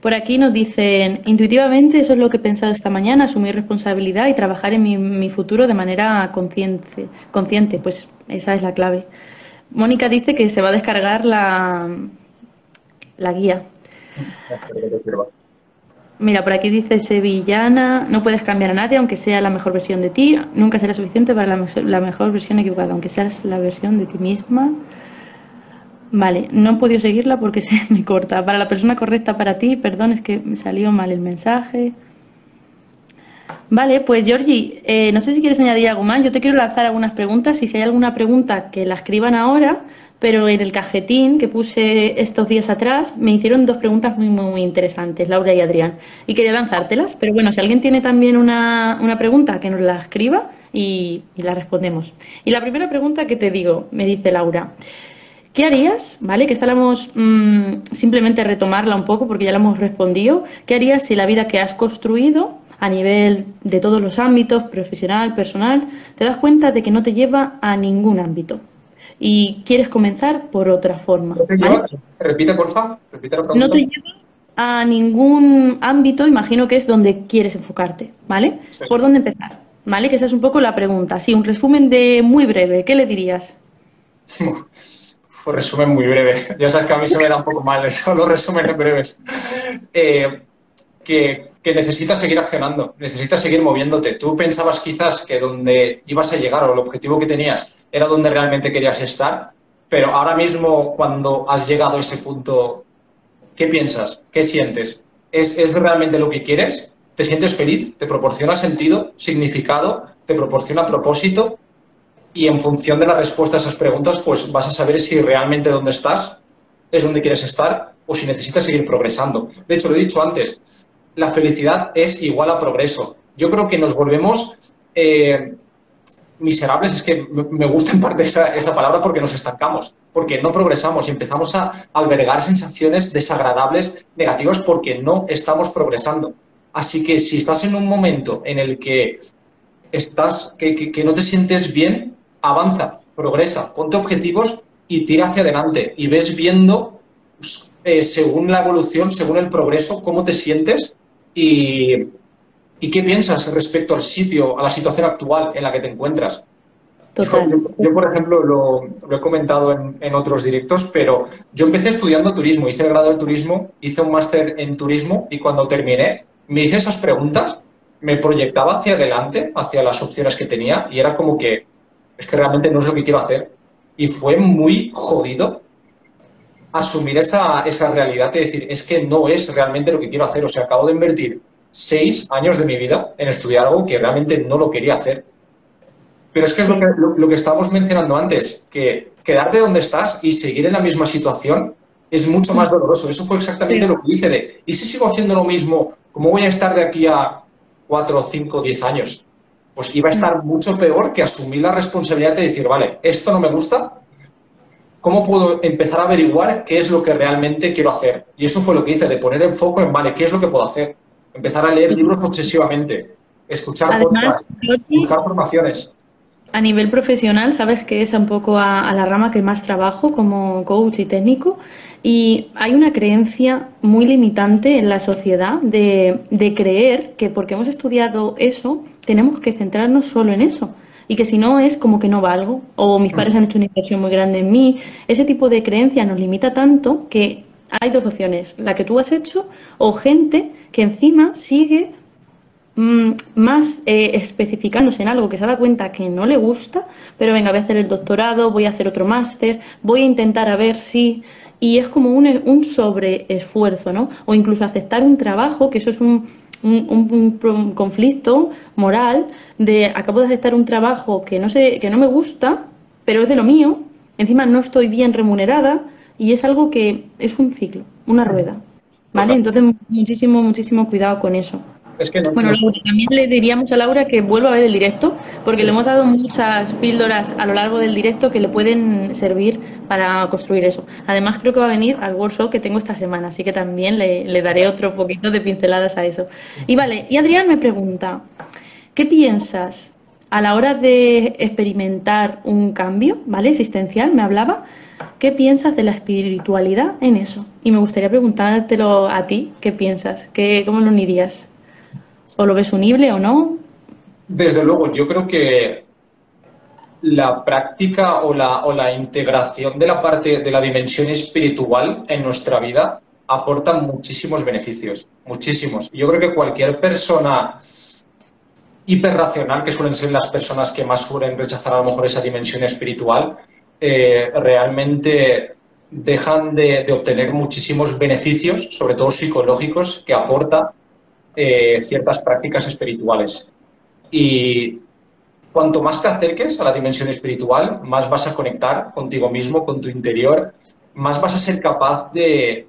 por aquí nos dicen, intuitivamente eso es lo que he pensado esta mañana, asumir responsabilidad y trabajar en mi, futuro de manera consciente, consciente. Pues esa es la clave. Mónica dice que se va a descargar la, la guía. Mira, por aquí dice sevillana, no puedes cambiar a nadie aunque sea la mejor versión de ti, nunca será suficiente para la, mejor versión equivocada, aunque seas la versión de ti misma. Vale, no he podido seguirla porque se me corta. Para la persona correcta para ti, perdón, es que me salió mal el mensaje. Vale, pues Georgie, eh, no sé si quieres añadir algo más. Yo te quiero lanzar algunas preguntas y si hay alguna pregunta que la escriban ahora pero en el cajetín que puse estos días atrás me hicieron dos preguntas muy, muy, interesantes, Laura y Adrián, y quería lanzártelas, pero bueno, si alguien tiene también una, una pregunta, que nos la escriba y, la respondemos. Y la primera pregunta que te digo, me dice Laura, ¿Qué harías? ¿Vale? Que esta la mm, simplemente retomarla un poco porque ya la hemos respondido. ¿Qué harías si la vida que has construido a nivel de todos los ámbitos, profesional, personal, te das cuenta de que no te lleva a ningún ámbito. Y quieres comenzar por otra forma. Repite, por favor. No te lleva a ningún ámbito, imagino que es donde quieres enfocarte, ¿vale? ¿Por dónde empezar? ¿Vale? Que esa es un poco la pregunta. Sí, un resumen de muy breve, ¿qué le dirías? un resumen muy breve. Ya sabes que a mí se me da un poco mal eso, los resúmenes breves. Eh, que, necesitas seguir accionando, necesitas seguir moviéndote. Tú pensabas quizás que donde ibas a llegar o el objetivo que tenías era donde realmente querías estar, pero ahora mismo cuando has llegado a ese punto, ¿qué piensas? ¿Qué sientes? ¿Es, ¿Es realmente lo que quieres? ¿Te sientes feliz? ¿Te proporciona sentido, significado? ¿Te proporciona propósito? y en función de la respuesta a esas preguntas, pues vas a saber si realmente donde estás es donde quieres estar o si necesitas seguir progresando. De hecho, lo he dicho antes, la felicidad es igual a progreso. Yo creo que nos volvemos eh, miserables, es que me gusta en parte esa, esa, palabra porque nos estancamos, porque no progresamos y empezamos a albergar sensaciones desagradables, negativas, porque no estamos progresando. Así que si estás en un momento en el que estás, que, que no te sientes bien, avanza, progresa, ponte objetivos y tira hacia adelante y ves viendo, pues, eh, según la evolución, según el progreso, cómo te sientes y, qué piensas respecto al sitio, a la situación actual en la que te encuentras. Yo, por ejemplo, lo, he comentado en, en, otros directos, pero yo empecé estudiando turismo, hice el grado de turismo, hice un máster en turismo y cuando terminé me hice esas preguntas, me proyectaba hacia adelante, hacia las opciones que tenía y era como que es que realmente no es lo que quiero hacer. Y fue muy jodido asumir esa, esa realidad de decir, es que no es realmente lo que quiero hacer. O sea, acabo de invertir seis años de mi vida en estudiar algo que realmente no lo quería hacer. Pero es que es lo que, lo, que estábamos mencionando antes, que quedarte donde estás y seguir en la misma situación es mucho más doloroso. Eso fue exactamente lo que hice de, ¿y si sigo haciendo lo mismo? ¿Cómo voy a estar de aquí a cuatro, cinco, diez años? pues iba a estar mucho peor que asumir la responsabilidad de decir, vale, esto no me gusta, ¿cómo puedo empezar a averiguar qué es lo que realmente quiero hacer? Y eso fue lo que hice, de poner el foco en, vale, ¿qué es lo que puedo hacer? Empezar a leer libros obsesivamente, escuchar buscar formaciones. A nivel profesional, sabes que es un poco a la rama que más trabajo como coach y técnico y hay una creencia muy limitante en la sociedad de, creer que porque hemos estudiado eso, tenemos que centrarnos solo en eso. Y que si no es como que no valgo, o mis mm. padres han hecho una inversión muy grande en mí. Ese tipo de creencia nos limita tanto que hay dos opciones, la que tú has hecho o gente que encima sigue mm, más eh, especificándose en algo que se da cuenta que no le gusta, pero venga, voy a hacer el doctorado, voy a hacer otro máster, voy a intentar a ver si y es como un, un sobreesfuerzo, ¿no? O incluso aceptar un trabajo, que eso es un, un, conflicto moral de acabo de aceptar un trabajo que no sé, que no me gusta, pero es de lo mío, encima no estoy bien remunerada y es algo que es un ciclo, una rueda. ¿Vale? Entonces, muchísimo, muchísimo cuidado con eso bueno, también le diríamos a Laura que vuelva a ver el directo, porque le hemos dado muchas píldoras a lo largo del directo que le pueden servir para construir eso. Además, creo que va a venir al workshop que tengo esta semana, así que también le, le daré otro poquito de pinceladas a eso. Y vale, y Adrián me pregunta, ¿qué piensas a la hora de experimentar un cambio, ¿vale? Existencial, me hablaba. ¿Qué piensas de la espiritualidad en eso? Y me gustaría preguntártelo a ti, ¿qué piensas? ¿Qué, ¿Cómo lo unirías? ¿O lo ves unible o no? Desde luego, yo creo que la práctica o la, o la integración de la parte de la dimensión espiritual en nuestra vida aporta muchísimos beneficios, muchísimos. Yo creo que cualquier persona hiperracional, que suelen ser las personas que más suelen rechazar a lo mejor esa dimensión espiritual, eh, realmente dejan de, obtener muchísimos beneficios, sobre todo psicológicos, que aporta eh, ciertas prácticas espirituales. Y cuanto más te acerques a la dimensión espiritual, más vas a conectar contigo mismo, con tu interior, más vas a ser capaz de,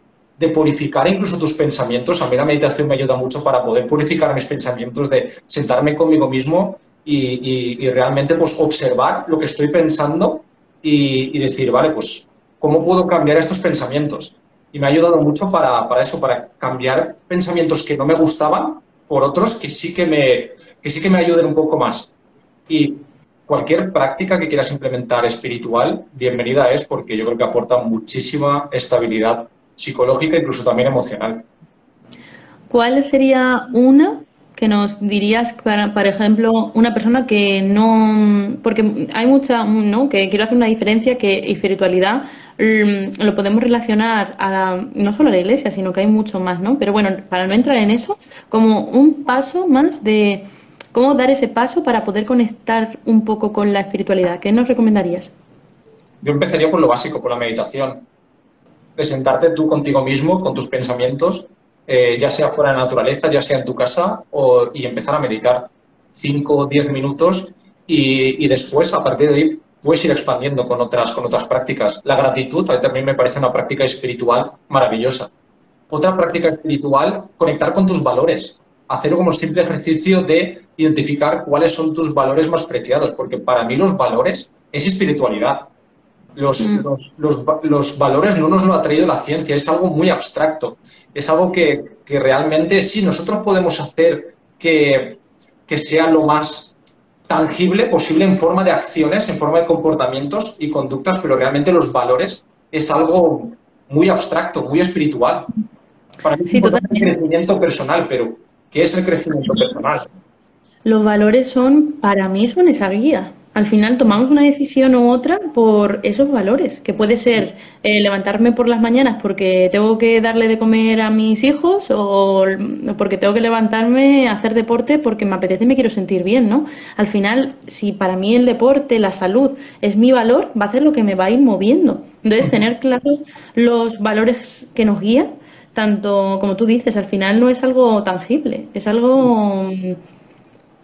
purificar incluso tus pensamientos. A mí la meditación me ayuda mucho para poder purificar mis pensamientos, de sentarme conmigo mismo y, realmente pues observar lo que estoy pensando y, y, decir, vale, pues, ¿cómo puedo cambiar estos pensamientos? y me ha ayudado mucho para, para, eso, para cambiar pensamientos que no me gustaban por otros que sí que me, que sí que me ayuden un poco más. Y cualquier práctica que quieras implementar espiritual, bienvenida es porque yo creo que aporta muchísima estabilidad psicológica, incluso también emocional. ¿Cuál sería una que nos dirías, para, por ejemplo, una persona que no, porque hay mucha, ¿no? Que quiero hacer una diferencia que espiritualidad mm, lo podemos relacionar a no solo a la iglesia, sino que hay mucho más, ¿no? Pero bueno, para no entrar en eso, como un paso más de cómo dar ese paso para poder conectar un poco con la espiritualidad. ¿Qué nos recomendarías? Yo empezaría por lo básico, por la meditación. De sentarte tú contigo mismo, con tus pensamientos, eh, ya sea fuera de la naturaleza, ya sea en tu casa, y empezar a meditar 5 o 10 minutos y, después, a partir de ahí, puedes ir expandiendo con otras, con otras prácticas. La gratitud también me parece una práctica espiritual maravillosa. Otra práctica espiritual, conectar con tus valores. Hacer como simple ejercicio de identificar cuáles son tus valores más preciados, porque para mí los valores es espiritualidad. Mm. Los, los, valores no nos lo ha traído la ciencia, es algo muy abstracto, es algo que, realmente sí, nosotros podemos hacer que, sea lo más tangible posible en forma de acciones, en forma de comportamientos y conductas, pero realmente los valores es algo muy abstracto, muy espiritual. Para mí es el crecimiento personal, pero ¿qué es el crecimiento personal? Los valores son, para mí, son esa guía al final tomamos una decisión u otra por esos valores, que puede ser eh, levantarme por las mañanas porque tengo que darle de comer a mis hijos o porque tengo que levantarme a hacer deporte porque me apetece y me quiero sentir bien, ¿no? Al final, si para mí el deporte, la salud es mi valor, va a ser lo que me va a ir moviendo. Entonces, tener claro los valores que nos guían, tanto como tú dices, al final no es algo tangible, es algo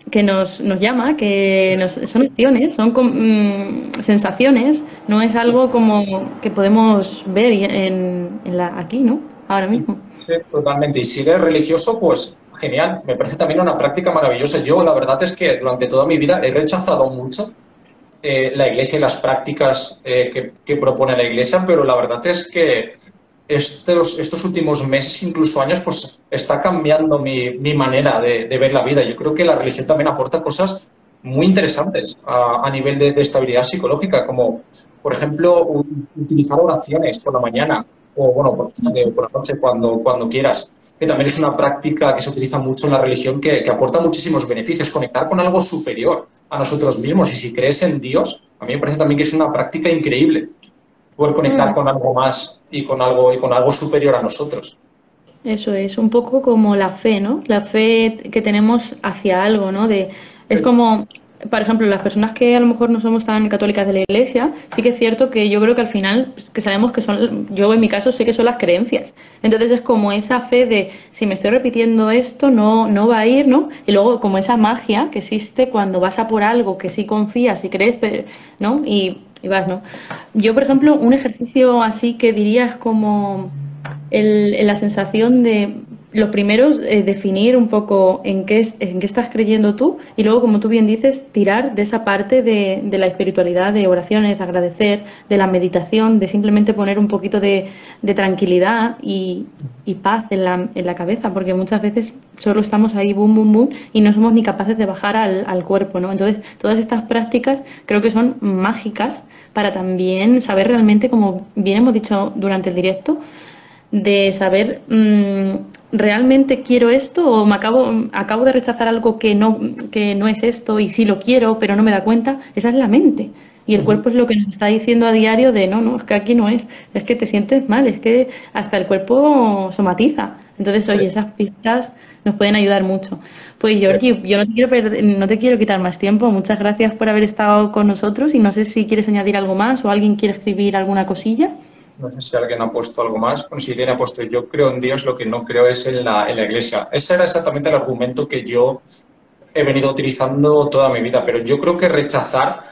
que nos, nos llama, que nos, son acciones, son mm, sensaciones, no es algo como que podemos ver en, la, aquí, ¿no? Ahora mismo. Sí, totalmente. Y si eres religioso, pues genial. Me parece también una práctica maravillosa. Yo, la verdad es que durante toda mi vida he rechazado mucho eh, la iglesia y las prácticas eh, que, propone la iglesia, pero la verdad es que estos, estos últimos meses, incluso años, pues está cambiando mi, mi manera de, ver la vida. Yo creo que la religión también aporta cosas muy interesantes a, nivel de, estabilidad psicológica, como, por ejemplo, utilizar oraciones por la mañana o, bueno, por, por, la noche, cuando, cuando quieras, que también es una práctica que se utiliza mucho en la religión que, que aporta muchísimos beneficios. Conectar con algo superior a nosotros mismos y si crees en Dios, a mí me parece también que es una práctica increíble poder conectar mm. con algo más y con algo y con algo superior a nosotros. Eso es, un poco como la fe, ¿no? La fe que tenemos hacia algo, ¿no? De, es como, por ejemplo, las personas que a lo mejor no somos tan católicas de la iglesia, sí que es cierto que yo creo que al final, que sabemos que son, yo en mi caso sé que son las creencias. Entonces es como esa fe de, si me estoy repitiendo esto, no, no va a ir, ¿no? Y luego como esa magia que existe cuando vas a por algo que sí confías y crees, ¿no? Y y vas, ¿no? Yo, por ejemplo, un ejercicio así que diría es como el, la sensación de, lo primero, es definir un poco en qué, en qué estás creyendo tú y luego, como tú bien dices, tirar de esa parte de, de la espiritualidad, de oraciones, de agradecer, de la meditación, de simplemente poner un poquito de, de tranquilidad y, y paz en la, en la, cabeza, porque muchas veces solo estamos ahí, boom, boom, boom, y no somos ni capaces de bajar al, al cuerpo, ¿no? Entonces, todas estas prácticas creo que son mágicas para también saber realmente, como bien hemos dicho durante el directo, de saber mmm, realmente quiero esto o me acabo, acabo de rechazar algo que no, que no es esto y sí lo quiero, pero no me da cuenta, esa es la mente. Y el cuerpo es lo que nos está diciendo a diario de no, no, es que aquí no es, es que te sientes mal, es que hasta el cuerpo somatiza. Entonces, oye, esas pistas nos pueden ayudar mucho. Pues Georgie, yo no te, quiero no te quiero quitar más tiempo. Muchas gracias por haber estado con nosotros y no sé si quieres añadir algo más o alguien quiere escribir alguna cosilla. No sé si alguien ha puesto algo más. Bueno, ha puesto yo creo en Dios, lo que no creo es en la, iglesia. Ese era exactamente el argumento que yo he venido utilizando toda mi vida, pero yo creo que rechazar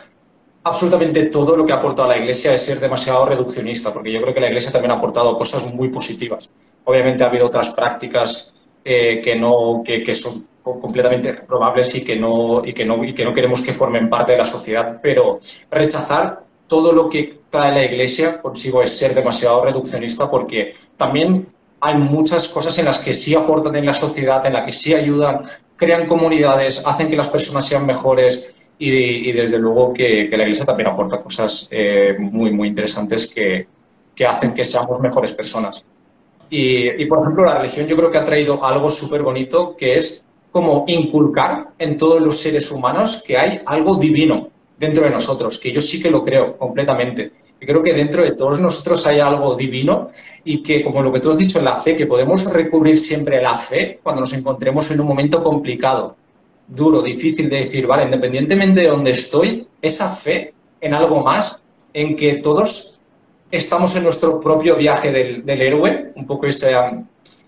absolutamente todo lo que ha aportado la Iglesia es ser demasiado reduccionista, porque yo creo que la Iglesia también ha aportado cosas muy positivas. Obviamente ha habido otras prácticas eh, que, no, que, que, son completamente probables y que, no, y, que no, y que no queremos que formen parte de la sociedad, pero rechazar todo lo que trae la Iglesia consigo es ser demasiado reduccionista porque también hay muchas cosas en las que sí aportan en la sociedad, en las que sí ayudan, crean comunidades, hacen que las personas sean mejores y, desde luego que, la Iglesia también aporta cosas eh, muy, muy interesantes que, que, hacen que seamos mejores personas. Y, por ejemplo, la religión yo creo que ha traído algo súper bonito que es como inculcar en todos los seres humanos que hay algo divino dentro de nosotros, que yo sí que lo creo completamente. Creo que dentro de todos nosotros hay algo divino y que, como lo que tú has dicho en la fe, que podemos recurrir siempre a la fe cuando nos encontremos en un momento complicado, duro, difícil de decir, vale, independientemente de dónde estoy, esa fe en algo más, en que todos estamos en nuestro propio viaje del, del héroe, un poco ese,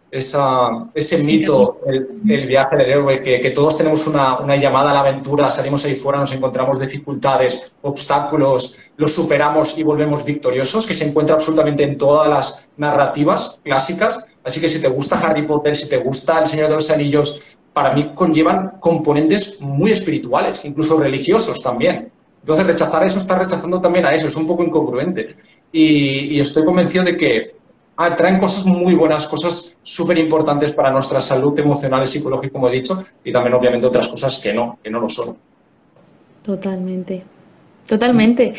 esa, ese mito, el, viaje del héroe, que, que todos tenemos una, una, llamada a la aventura, salimos ahí fuera, nos encontramos dificultades, obstáculos, los superamos y volvemos victoriosos, que se encuentra absolutamente en todas las narrativas clásicas. Así que si te gusta Harry Potter, si te gusta El Señor de los Anillos, para mí conllevan componentes muy espirituales, incluso religiosos también. Entonces, rechazar eso está rechazando también a eso, es un poco incongruente. Y, estoy convencido de que Ah, traen cosas muy buenas, cosas súper importantes para nuestra salud emocional y psicológica, como he dicho, y también obviamente otras cosas que no, que no lo son. Totalmente, totalmente.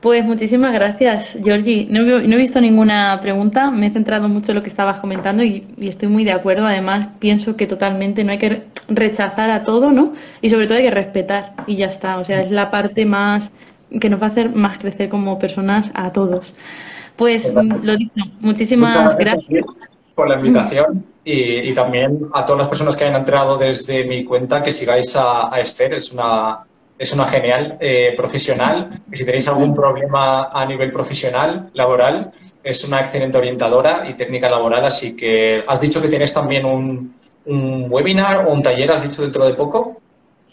Pues muchísimas gracias, Georgie. No, he visto ninguna pregunta, me he centrado mucho en lo que estabas comentando y, estoy muy de acuerdo. Además, pienso que totalmente no hay que rechazar a todo, ¿no? Y sobre todo hay que respetar y ya está. O sea, es la parte más que nos va a hacer más crecer como personas a todos. Pues lo dicho, muchísimas gracias por la invitación y, también a todas las personas que hayan entrado desde mi cuenta que sigáis a, Esther, es una, es una genial eh, profesional. Y si tenéis algún problema a nivel profesional, laboral, es una excelente orientadora y técnica laboral. Así que has dicho que tienes también un, un webinar o un taller, has dicho dentro de poco.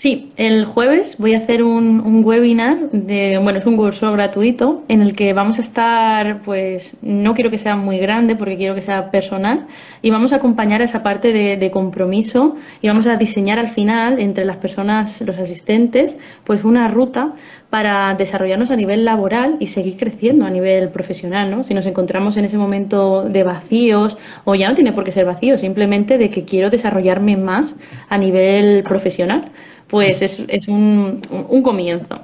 Sí, el jueves voy a hacer un, webinar de, bueno, es un workshop gratuito en el que vamos a estar, pues, no quiero que sea muy grande porque quiero que sea personal y vamos a acompañar esa parte de, compromiso y vamos a diseñar al final entre las personas, los asistentes, pues una ruta para desarrollarnos a nivel laboral y seguir creciendo a nivel profesional, ¿no? Si nos encontramos en ese momento de vacíos, o ya no tiene por qué ser vacío, simplemente de que quiero desarrollarme más a nivel profesional pues es, es un, un, comienzo.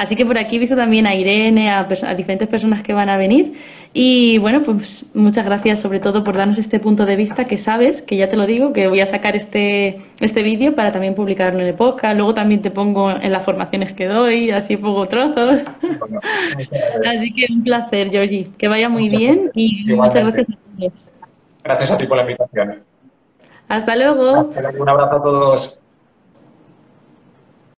Así que por aquí he visto también a Irene, a, diferentes personas que van a venir. Y bueno, pues muchas gracias sobre todo por darnos este punto de vista que sabes, que ya te lo digo, que voy a sacar este, este vídeo para también publicarlo en el podcast. Luego también te pongo en las formaciones que doy, así pongo trozos. así que un placer, Georgie. Que vaya muy bien y muchas gracias a todos. Gracias a ti por la invitación. Hasta luego. Un abrazo a todos.